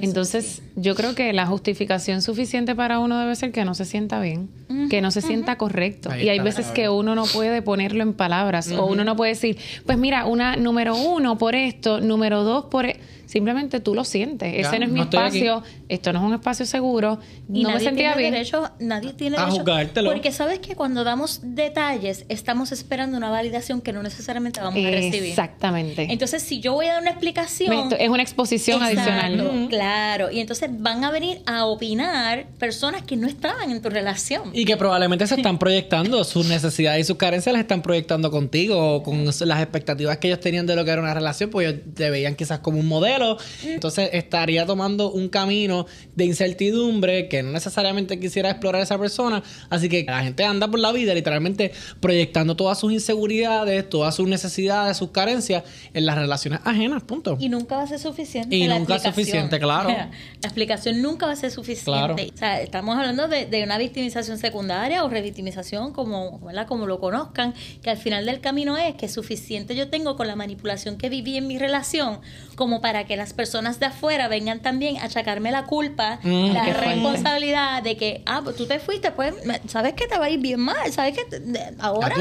Entonces, yo creo que la justificación suficiente para uno debe ser que no se sienta bien, que no se sienta correcto. y hay veces que uno no puede ponerlo en palabras o uno no puede decir, pues mira, una número uno por esto, número dos por... E-". Simplemente tú lo sientes. Ese no es mi espacio, esto no es un espacio seguro. no me sentía bien. Derecho, nadie tiene a derecho. Porque sabes que cuando damos detalles, estamos esperando una validación que no necesariamente vamos a recibir. Exactamente. Entonces, si yo voy a dar una explicación. Es una exposición adicional. Claro. Y entonces van a venir a opinar personas que no estaban en tu relación. Y que probablemente se están proyectando sus necesidades y sus carencias las están proyectando contigo o con las expectativas que ellos tenían de lo que era una relación, pues ellos te veían quizás como un modelo entonces estaría tomando un camino de incertidumbre que no necesariamente quisiera explorar esa persona. Así que la gente anda por la vida literalmente proyectando todas sus inseguridades, todas sus necesidades, sus carencias en las relaciones ajenas, punto. Y nunca va a ser suficiente. Y nunca es suficiente, claro. La explicación nunca va a ser suficiente. O sea, estamos hablando de, una victimización secundaria o revictimización, como, como lo conozcan, que al final del camino es que suficiente yo tengo con la manipulación que viví en mi relación como para que que las personas de afuera vengan también a achacarme la culpa, mm, la responsabilidad de que, ah, pues tú te fuiste, pues, sabes que te va a ir bien mal, sabes que ahora.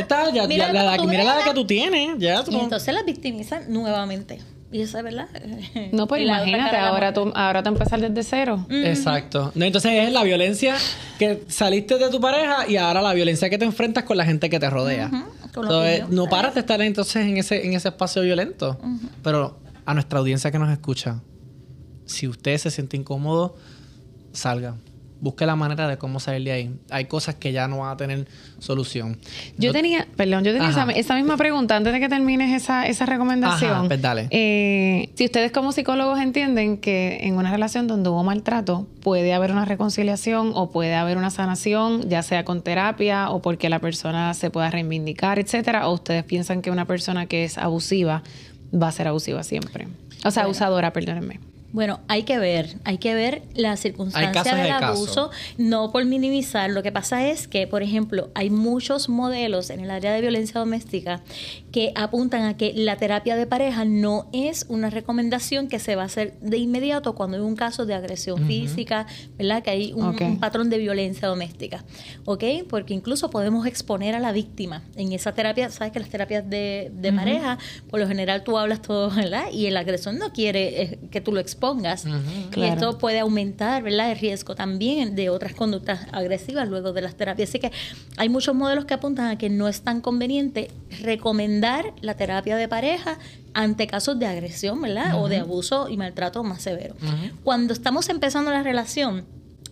mira, la, edad que tú tienes, ya Y entonces las victimizan nuevamente. Y eso es verdad. No, pues imagínate, ahora tú, ahora te empezar desde cero. Exacto. No, entonces es la violencia que saliste de tu pareja y ahora la violencia que te enfrentas con la gente que te rodea. entonces, no paras de estar entonces en ese, en ese espacio violento. Pero a nuestra audiencia que nos escucha, si usted se siente incómodo, salga. Busque la manera de cómo salir de ahí. Hay cosas que ya no van a tener solución. Yo tenía, perdón, yo tenía esa, misma pregunta antes de que termines esa, esa recomendación. Ajá, pues dale. Eh, si ustedes como psicólogos entienden que en una relación donde hubo maltrato puede haber una reconciliación o puede haber una sanación, ya sea con terapia o porque la persona se pueda reivindicar, etcétera, o ustedes piensan que una persona que es abusiva va a ser abusiva siempre. O sea, abusadora, perdónenme. Bueno, hay que ver, hay que ver la circunstancia del abuso, no por minimizar. Lo que pasa es que, por ejemplo, hay muchos modelos en el área de violencia doméstica que apuntan a que la terapia de pareja no es una recomendación que se va a hacer de inmediato cuando hay un caso de agresión física, ¿verdad? Que hay un, patrón de violencia doméstica, ¿ok? Porque incluso podemos exponer a la víctima en esa terapia. Sabes que las terapias de, pareja, por lo general tú hablas todo, ¿verdad? Y el agresor no quiere eh, que tú lo expongas pongas. Y esto puede aumentar ¿verdad? el riesgo también de otras conductas agresivas luego de las terapias. Así que hay muchos modelos que apuntan a que no es tan conveniente recomendar la terapia de pareja ante casos de agresión, ¿verdad? O de abuso y maltrato más severo. Cuando estamos empezando la relación,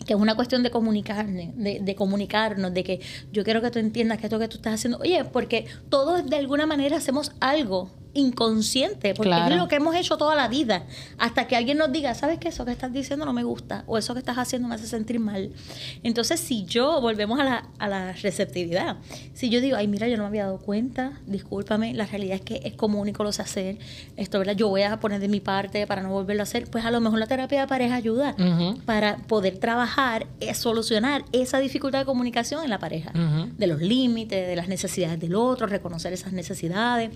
que es una cuestión de comunicarnos, de, de, comunicarnos, de que yo quiero que tú entiendas que esto que tú estás haciendo, oye, porque todos de alguna manera hacemos algo inconsciente, porque es lo que hemos hecho toda la vida, hasta que alguien nos diga, ¿sabes qué? Eso que estás diciendo no me gusta, o eso que estás haciendo me hace sentir mal. Entonces, si yo, volvemos a la, a la receptividad, si yo digo, ay, mira, yo no me había dado cuenta, discúlpame, la realidad es que es común y lo sé hacer, esto, ¿verdad? Yo voy a poner de mi parte para no volverlo a hacer, pues a lo mejor la terapia de pareja ayuda para poder trabajar, eh, solucionar esa dificultad de comunicación en la pareja, de los límites, de las necesidades del otro, reconocer esas necesidades.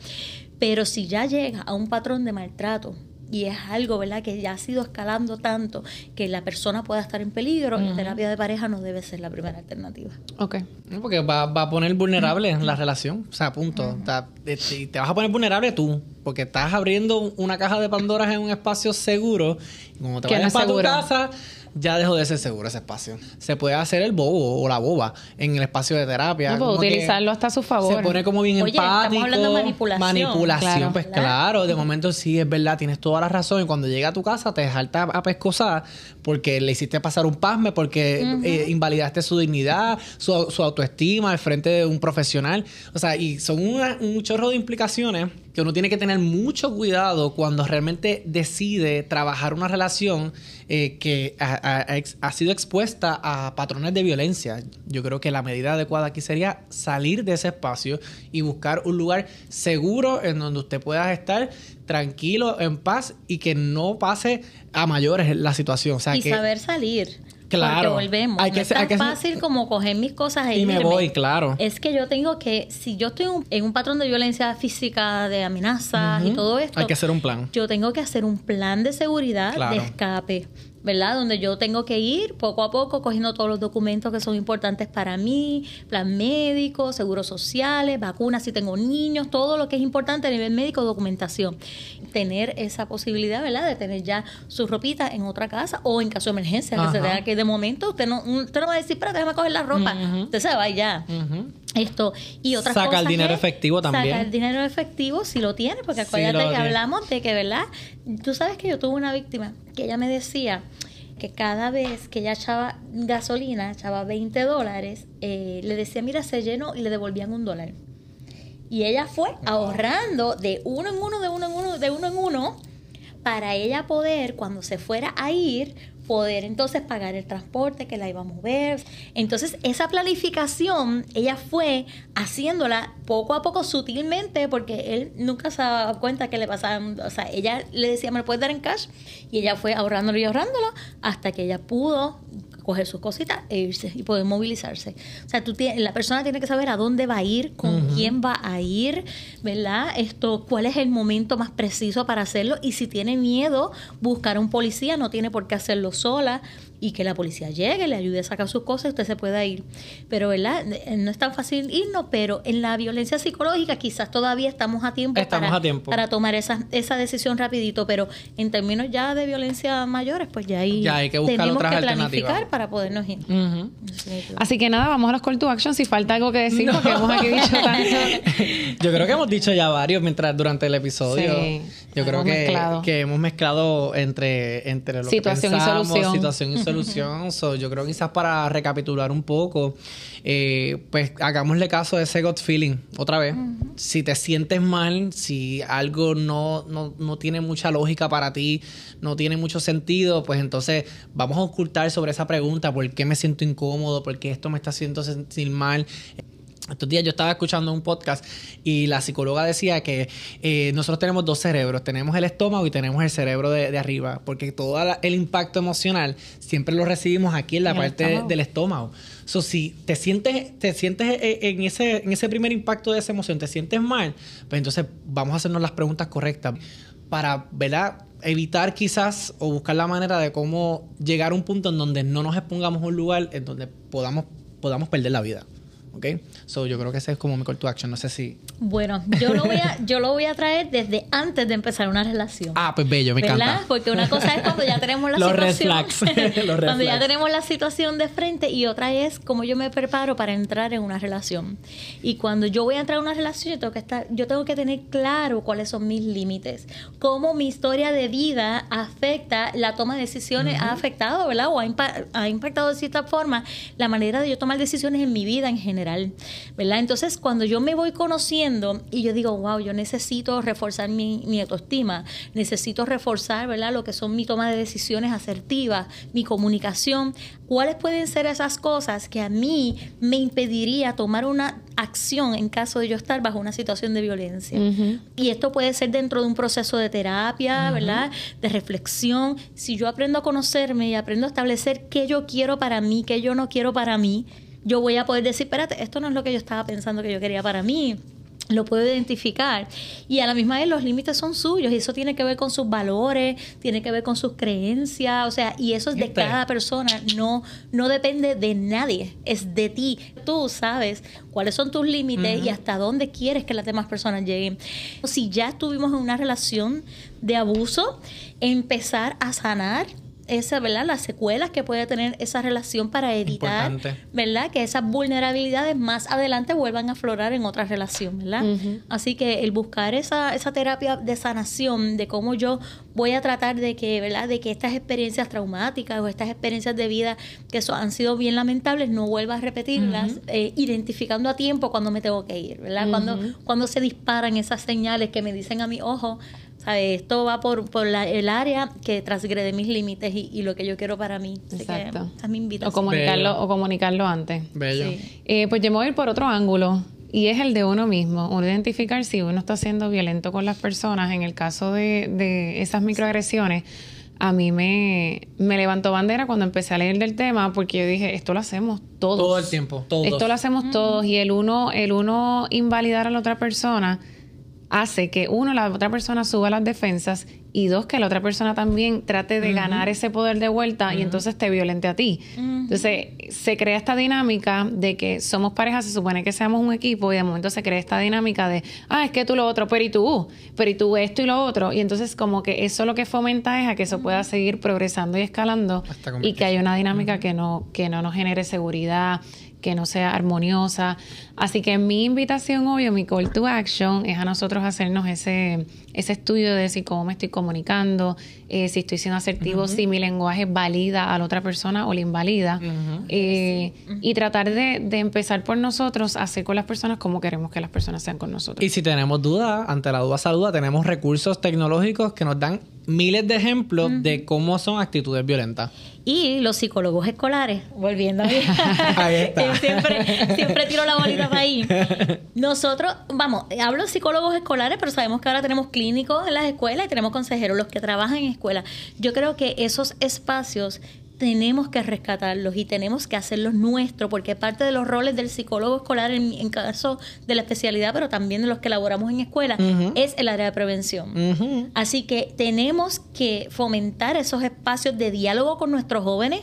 Pero si ya llega a un patrón de maltrato y es algo, ¿verdad?, que ya ha sido escalando tanto que la persona pueda estar en peligro, la terapia de pareja no debe ser la primera alternativa. Ok. Porque va, a poner vulnerable la relación. O sea, punto. te, te, vas a poner vulnerable tú. Porque estás abriendo una caja de Pandoras en un espacio seguro. Y como te vayas para tu casa ya dejó de ser seguro ese espacio. Se puede hacer el bobo o la boba en el espacio de terapia. No puedo utilizarlo hasta a su favor. Se pone como bien Oye, estamos empático. hablando de manipulación. Manipulación, Claro. pues claro, de momento sí es verdad, tienes toda la razón. Y cuando llega a tu casa te salta a pescosar porque le hiciste pasar un pasme, porque eh, invalidaste su dignidad, su, su autoestima al frente de un profesional. O sea, y son una- un chorro de implicaciones que uno tiene que tener mucho cuidado cuando realmente decide trabajar una relación eh, que ha, sido expuesta a patrones de violencia. Yo creo que la medida adecuada aquí sería salir de ese espacio y buscar un lugar seguro en donde usted pueda estar tranquilo, en paz y que no pase a mayores la situación. O sea, y que saber salir. Claro. Porque volvemos. Hay no que es tan hay que ser- fácil como coger mis cosas e y me voy, claro. Es que yo tengo que, si yo estoy en un- en un patrón de violencia física, de amenazas y todo esto, Hay que hacer un plan. yo tengo que hacer un plan de seguridad, Claro. de escape, ¿verdad? Donde yo tengo que ir poco a poco cogiendo todos los documentos que son importantes para mí, plan médico, seguros sociales, vacunas si tengo niños, todo lo que es importante a nivel médico, documentación. Tener esa posibilidad, ¿verdad? De tener ya su ropita en otra casa o en caso de emergencia, que se tenga que de momento usted no, usted no va a decir, espérate, déjame coger la ropa. Usted se va y ya. Esto y otras Saca el cosas dinero es efectivo también. Sacar el dinero efectivo si lo tiene, porque acuérdate que tiene. hablamos de que, ¿verdad? Tú sabes que yo tuve una víctima que ella me decía que cada vez que ella echaba gasolina, echaba 20 dólares, eh, le decía, mira, se llenó y le devolvían un dólar. Y ella fue ahorrando de uno en uno, de uno en uno, de uno en uno, para ella poder, cuando se fuera a ir, poder entonces pagar el transporte que la iba a mover. Entonces, esa planificación, ella fue haciéndola poco a poco, sutilmente, porque él nunca se daba cuenta que le pasaban, o sea, ella le decía, ¿me lo puedes dar en cash? Y ella fue ahorrándolo y ahorrándolo hasta que ella pudo coger sus cositas e irse y poder movilizarse. O sea, tú tienes- la persona tiene que saber a dónde va a ir, con quién va a ir, ¿verdad? Esto, cuál es el momento más preciso para hacerlo y si tiene miedo, buscar a un policía, no tiene por qué hacerlo sola y que la policía llegue, le ayude a sacar sus cosas y usted se pueda ir. Pero, ¿verdad? Eh, No es tan fácil irnos, pero en la violencia psicológica quizás todavía estamos a tiempo, Estamos para, a tiempo. para tomar esa, esa decisión rapidito, pero en términos ya de violencia mayores, pues ya ahí Ya hay que buscar tenemos otras que planificar para podernos ir. Así que nada, vamos a los call to action. Si falta algo que decir, porque hemos aquí dicho tanto. Yo creo que hemos dicho ya varios mientras durante el episodio. Sí, yo creo que, que hemos mezclado entre, entre lo Situación que y pensamos, solución. situación y solución. So, yo creo que quizás para recapitular un poco, eh, pues hagámosle caso a ese gut feeling otra vez. Si te sientes mal, si algo no, no, no tiene mucha lógica para ti, no tiene mucho sentido, pues entonces vamos a ocultar sobre esa pregunta, ¿por qué me siento incómodo? ¿Por qué esto me está haciendo sentir mal? Estos días yo estaba escuchando un podcast y la psicóloga decía que eh, nosotros tenemos dos cerebros, tenemos el estómago y tenemos el cerebro de, de arriba, porque todo el impacto emocional siempre lo recibimos aquí en la parte estómago. del estómago. So, si te sientes, te sientes eh, en ese, en ese primer impacto de esa emoción, te sientes mal, pues entonces vamos a hacernos las preguntas correctas para, ¿verdad? Evitar quizás o buscar la manera de cómo llegar a un punto en donde no nos expongamos a un lugar en donde podamos, podamos perder la vida. ¿Ok? So, yo creo que ese es como mi call to action. No sé si. Bueno, yo lo voy a, yo lo voy a traer desde antes de empezar una relación. Ah, pues bello, me ¿verdad? encanta. Porque una cosa es cuando ya tenemos la Los situación. Los cuando ya tenemos la situación de frente y otra es cómo yo me preparo para entrar en una relación. Y cuando yo voy a entrar en una relación, yo tengo que estar, yo tengo que tener claro cuáles son mis límites, cómo mi historia de vida afecta la toma de decisiones, ha afectado, ¿verdad? O ha, ha impactado de cierta forma la manera de yo tomar decisiones en mi vida en general, ¿verdad? Entonces, cuando yo me voy conociendo y yo digo, wow, yo necesito reforzar mi, mi autoestima, necesito reforzar, ¿verdad? Lo que son mi toma de decisiones asertivas, mi comunicación, ¿cuáles pueden ser esas cosas que a mí me impediría tomar una acción en caso de yo estar bajo una situación de violencia? Y esto puede ser dentro de un proceso de terapia, ¿verdad? De reflexión. Si yo aprendo a conocerme y aprendo a establecer qué yo quiero para mí, qué yo no quiero para mí, yo voy a poder decir, espérate, esto no es lo que yo estaba pensando que yo quería para mí. Lo puedo identificar. Y a la misma vez los límites son suyos y eso tiene que ver con sus valores, tiene que ver con sus creencias, o sea, y eso es de cada persona, no, no depende de nadie, es de ti. Tú sabes cuáles son tus límites y hasta dónde quieres que las demás personas lleguen. Si ya estuvimos en una relación de abuso, empezar a sanar esa, ¿verdad? Las secuelas que puede tener esa relación para evitar, Importante. ¿verdad? Que esas vulnerabilidades más adelante vuelvan a aflorar en otra relación, ¿verdad? Así que el buscar esa, esa terapia de sanación, de cómo yo voy a tratar de que, ¿verdad? De que estas experiencias traumáticas o estas experiencias de vida que so- han sido bien lamentables, no vuelva a repetirlas, eh, identificando a tiempo cuando me tengo que ir, ¿verdad? cuando, cuando se disparan esas señales que me dicen a mi ojo, ¿sabes? Esto va por, por la- el área que transgrede mis límites y, y lo que yo quiero para mí. Así que Exacto. esa es mi O invitación. comunicarlo, Bello. o comunicarlo antes. Bello. Sí. Eh, pues yo me voy a ir por otro ángulo y es el de uno mismo, uno identificar si uno está siendo violento con las personas. En el caso de, de esas microagresiones, a mí me, me levantó bandera cuando empecé a leer del tema porque yo dije, esto lo hacemos todos. Todo el tiempo, todos. Esto lo hacemos todos y el uno, el uno invalidar a la otra persona hace que uno, la otra persona suba las defensas y dos, que la otra persona también trate de ganar ese poder de vuelta y entonces te violente a ti. Entonces se crea esta dinámica de que somos parejas, se supone que seamos un equipo y de momento se crea esta dinámica de, ah, es que tú lo otro, pero y tú, pero y tú esto y lo otro. Y entonces como que eso lo que fomenta es a que eso pueda seguir progresando y escalando y que haya una dinámica que no, que no nos genere seguridad, que no sea armoniosa. Así que mi invitación hoy, o mi call to action, es a nosotros hacernos ese, ese estudio de si cómo me estoy comunicando, eh, si estoy siendo asertivo, si mi lenguaje valida a la otra persona o la invalida. Eh, Y tratar de, de empezar por nosotros, hacer con las personas como queremos que las personas sean con nosotros. Y si tenemos dudas, ante la duda saluda, tenemos recursos tecnológicos que nos dan miles de ejemplos de cómo son actitudes violentas. Y los psicólogos escolares, volviendo a mí. Ahí está. siempre, siempre tiro la bolita para ahí. Nosotros, vamos, hablo de psicólogos escolares, pero sabemos que ahora tenemos clínicos en las escuelas y tenemos consejeros, los que trabajan en escuelas. Yo creo que esos espacios tenemos que rescatarlos y tenemos que hacerlos nuestros, porque parte de los roles del psicólogo escolar, en, en caso de la especialidad, pero también de los que elaboramos en escuela, es el área de prevención. Así que tenemos que fomentar esos espacios de diálogo con nuestros jóvenes.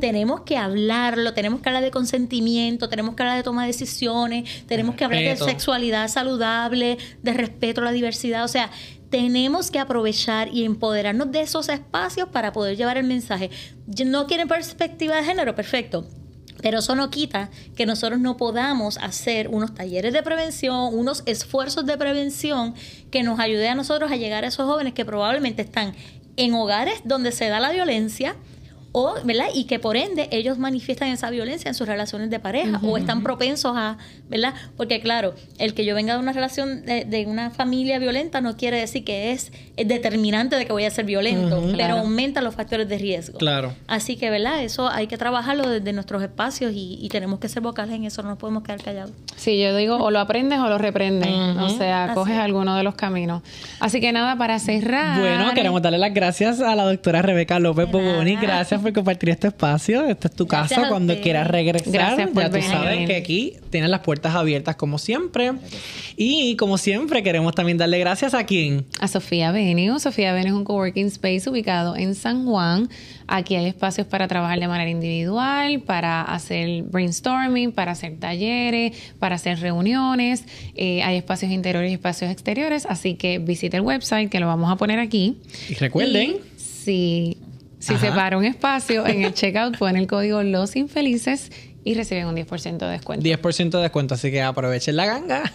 Tenemos que hablarlo, tenemos que hablar de consentimiento, tenemos que hablar de toma de decisiones, tenemos que hablar de sexualidad saludable, de respeto a la diversidad. O sea, tenemos que aprovechar y empoderarnos de esos espacios para poder llevar el mensaje. ¿No quieren perspectiva de género? Perfecto. Pero eso no quita que nosotros no podamos hacer unos talleres de prevención, unos esfuerzos de prevención que nos ayude a nosotros a llegar a esos jóvenes que probablemente están en hogares donde se da la violencia o, ¿verdad? Y que por ende ellos manifiestan esa violencia en sus relaciones de pareja o están propensos a, ¿verdad? Porque claro, el que yo venga de una relación de, de una familia violenta no quiere decir que es, es determinante de que voy a ser violento, pero Claro. aumenta los factores de riesgo. Claro. Así que, ¿verdad? Eso hay que trabajarlo desde nuestros espacios y, y tenemos que ser vocales en eso, no nos podemos quedar callados. Sí, yo digo, o lo aprendes o lo reprendes. O sea, Así coges es. alguno de los caminos. Así que nada, para cerrar. Bueno, queremos darle las gracias a la doctora Rebeca López Boboni. Gracias por compartir este espacio. Esta es tu casa cuando quieras regresar. Gracias por ya tú sabes que aquí tienes las puertas abiertas como siempre. Y como siempre queremos también darle gracias a quién. A Sofía Avenue. Sofía Avenue es un coworking space ubicado en San Juan. Aquí hay espacios para trabajar de manera individual, para hacer brainstorming, para hacer talleres, para hacer reuniones. Eh, hay espacios interiores y espacios exteriores. Así que visite el website que lo vamos a poner aquí. Y recuerden. Y si si Ajá. se para un espacio en el checkout, ponen el código Los Infelices y reciben un 10% de descuento. 10% de descuento, así que aprovechen la ganga.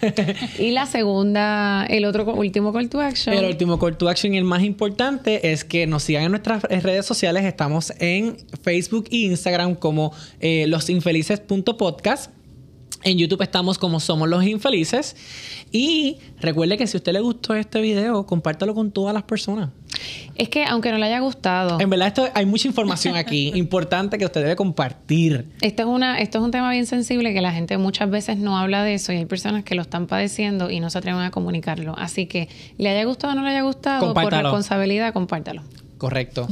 Y la segunda, el otro último call to action. El último call to action y el más importante es que nos sigan en nuestras redes sociales. Estamos en Facebook e Instagram como eh, losinfelices.podcast. En YouTube estamos como Somos los Infelices. Y recuerde que si a usted le gustó este video, compártalo con todas las personas. Es que aunque no le haya gustado, En verdad, esto, hay mucha información aquí importante que usted debe compartir. esto es una, esto es un tema bien sensible que la gente muchas veces no habla de eso y hay personas que lo están padeciendo y no se atreven a comunicarlo. Así que le haya gustado o no le haya gustado, por responsabilidad, compártalo. Correcto.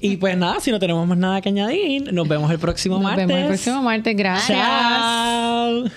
Y pues nada, si no tenemos más nada que añadir, nos vemos el próximo martes. Nos vemos el próximo martes. Gracias. Chao.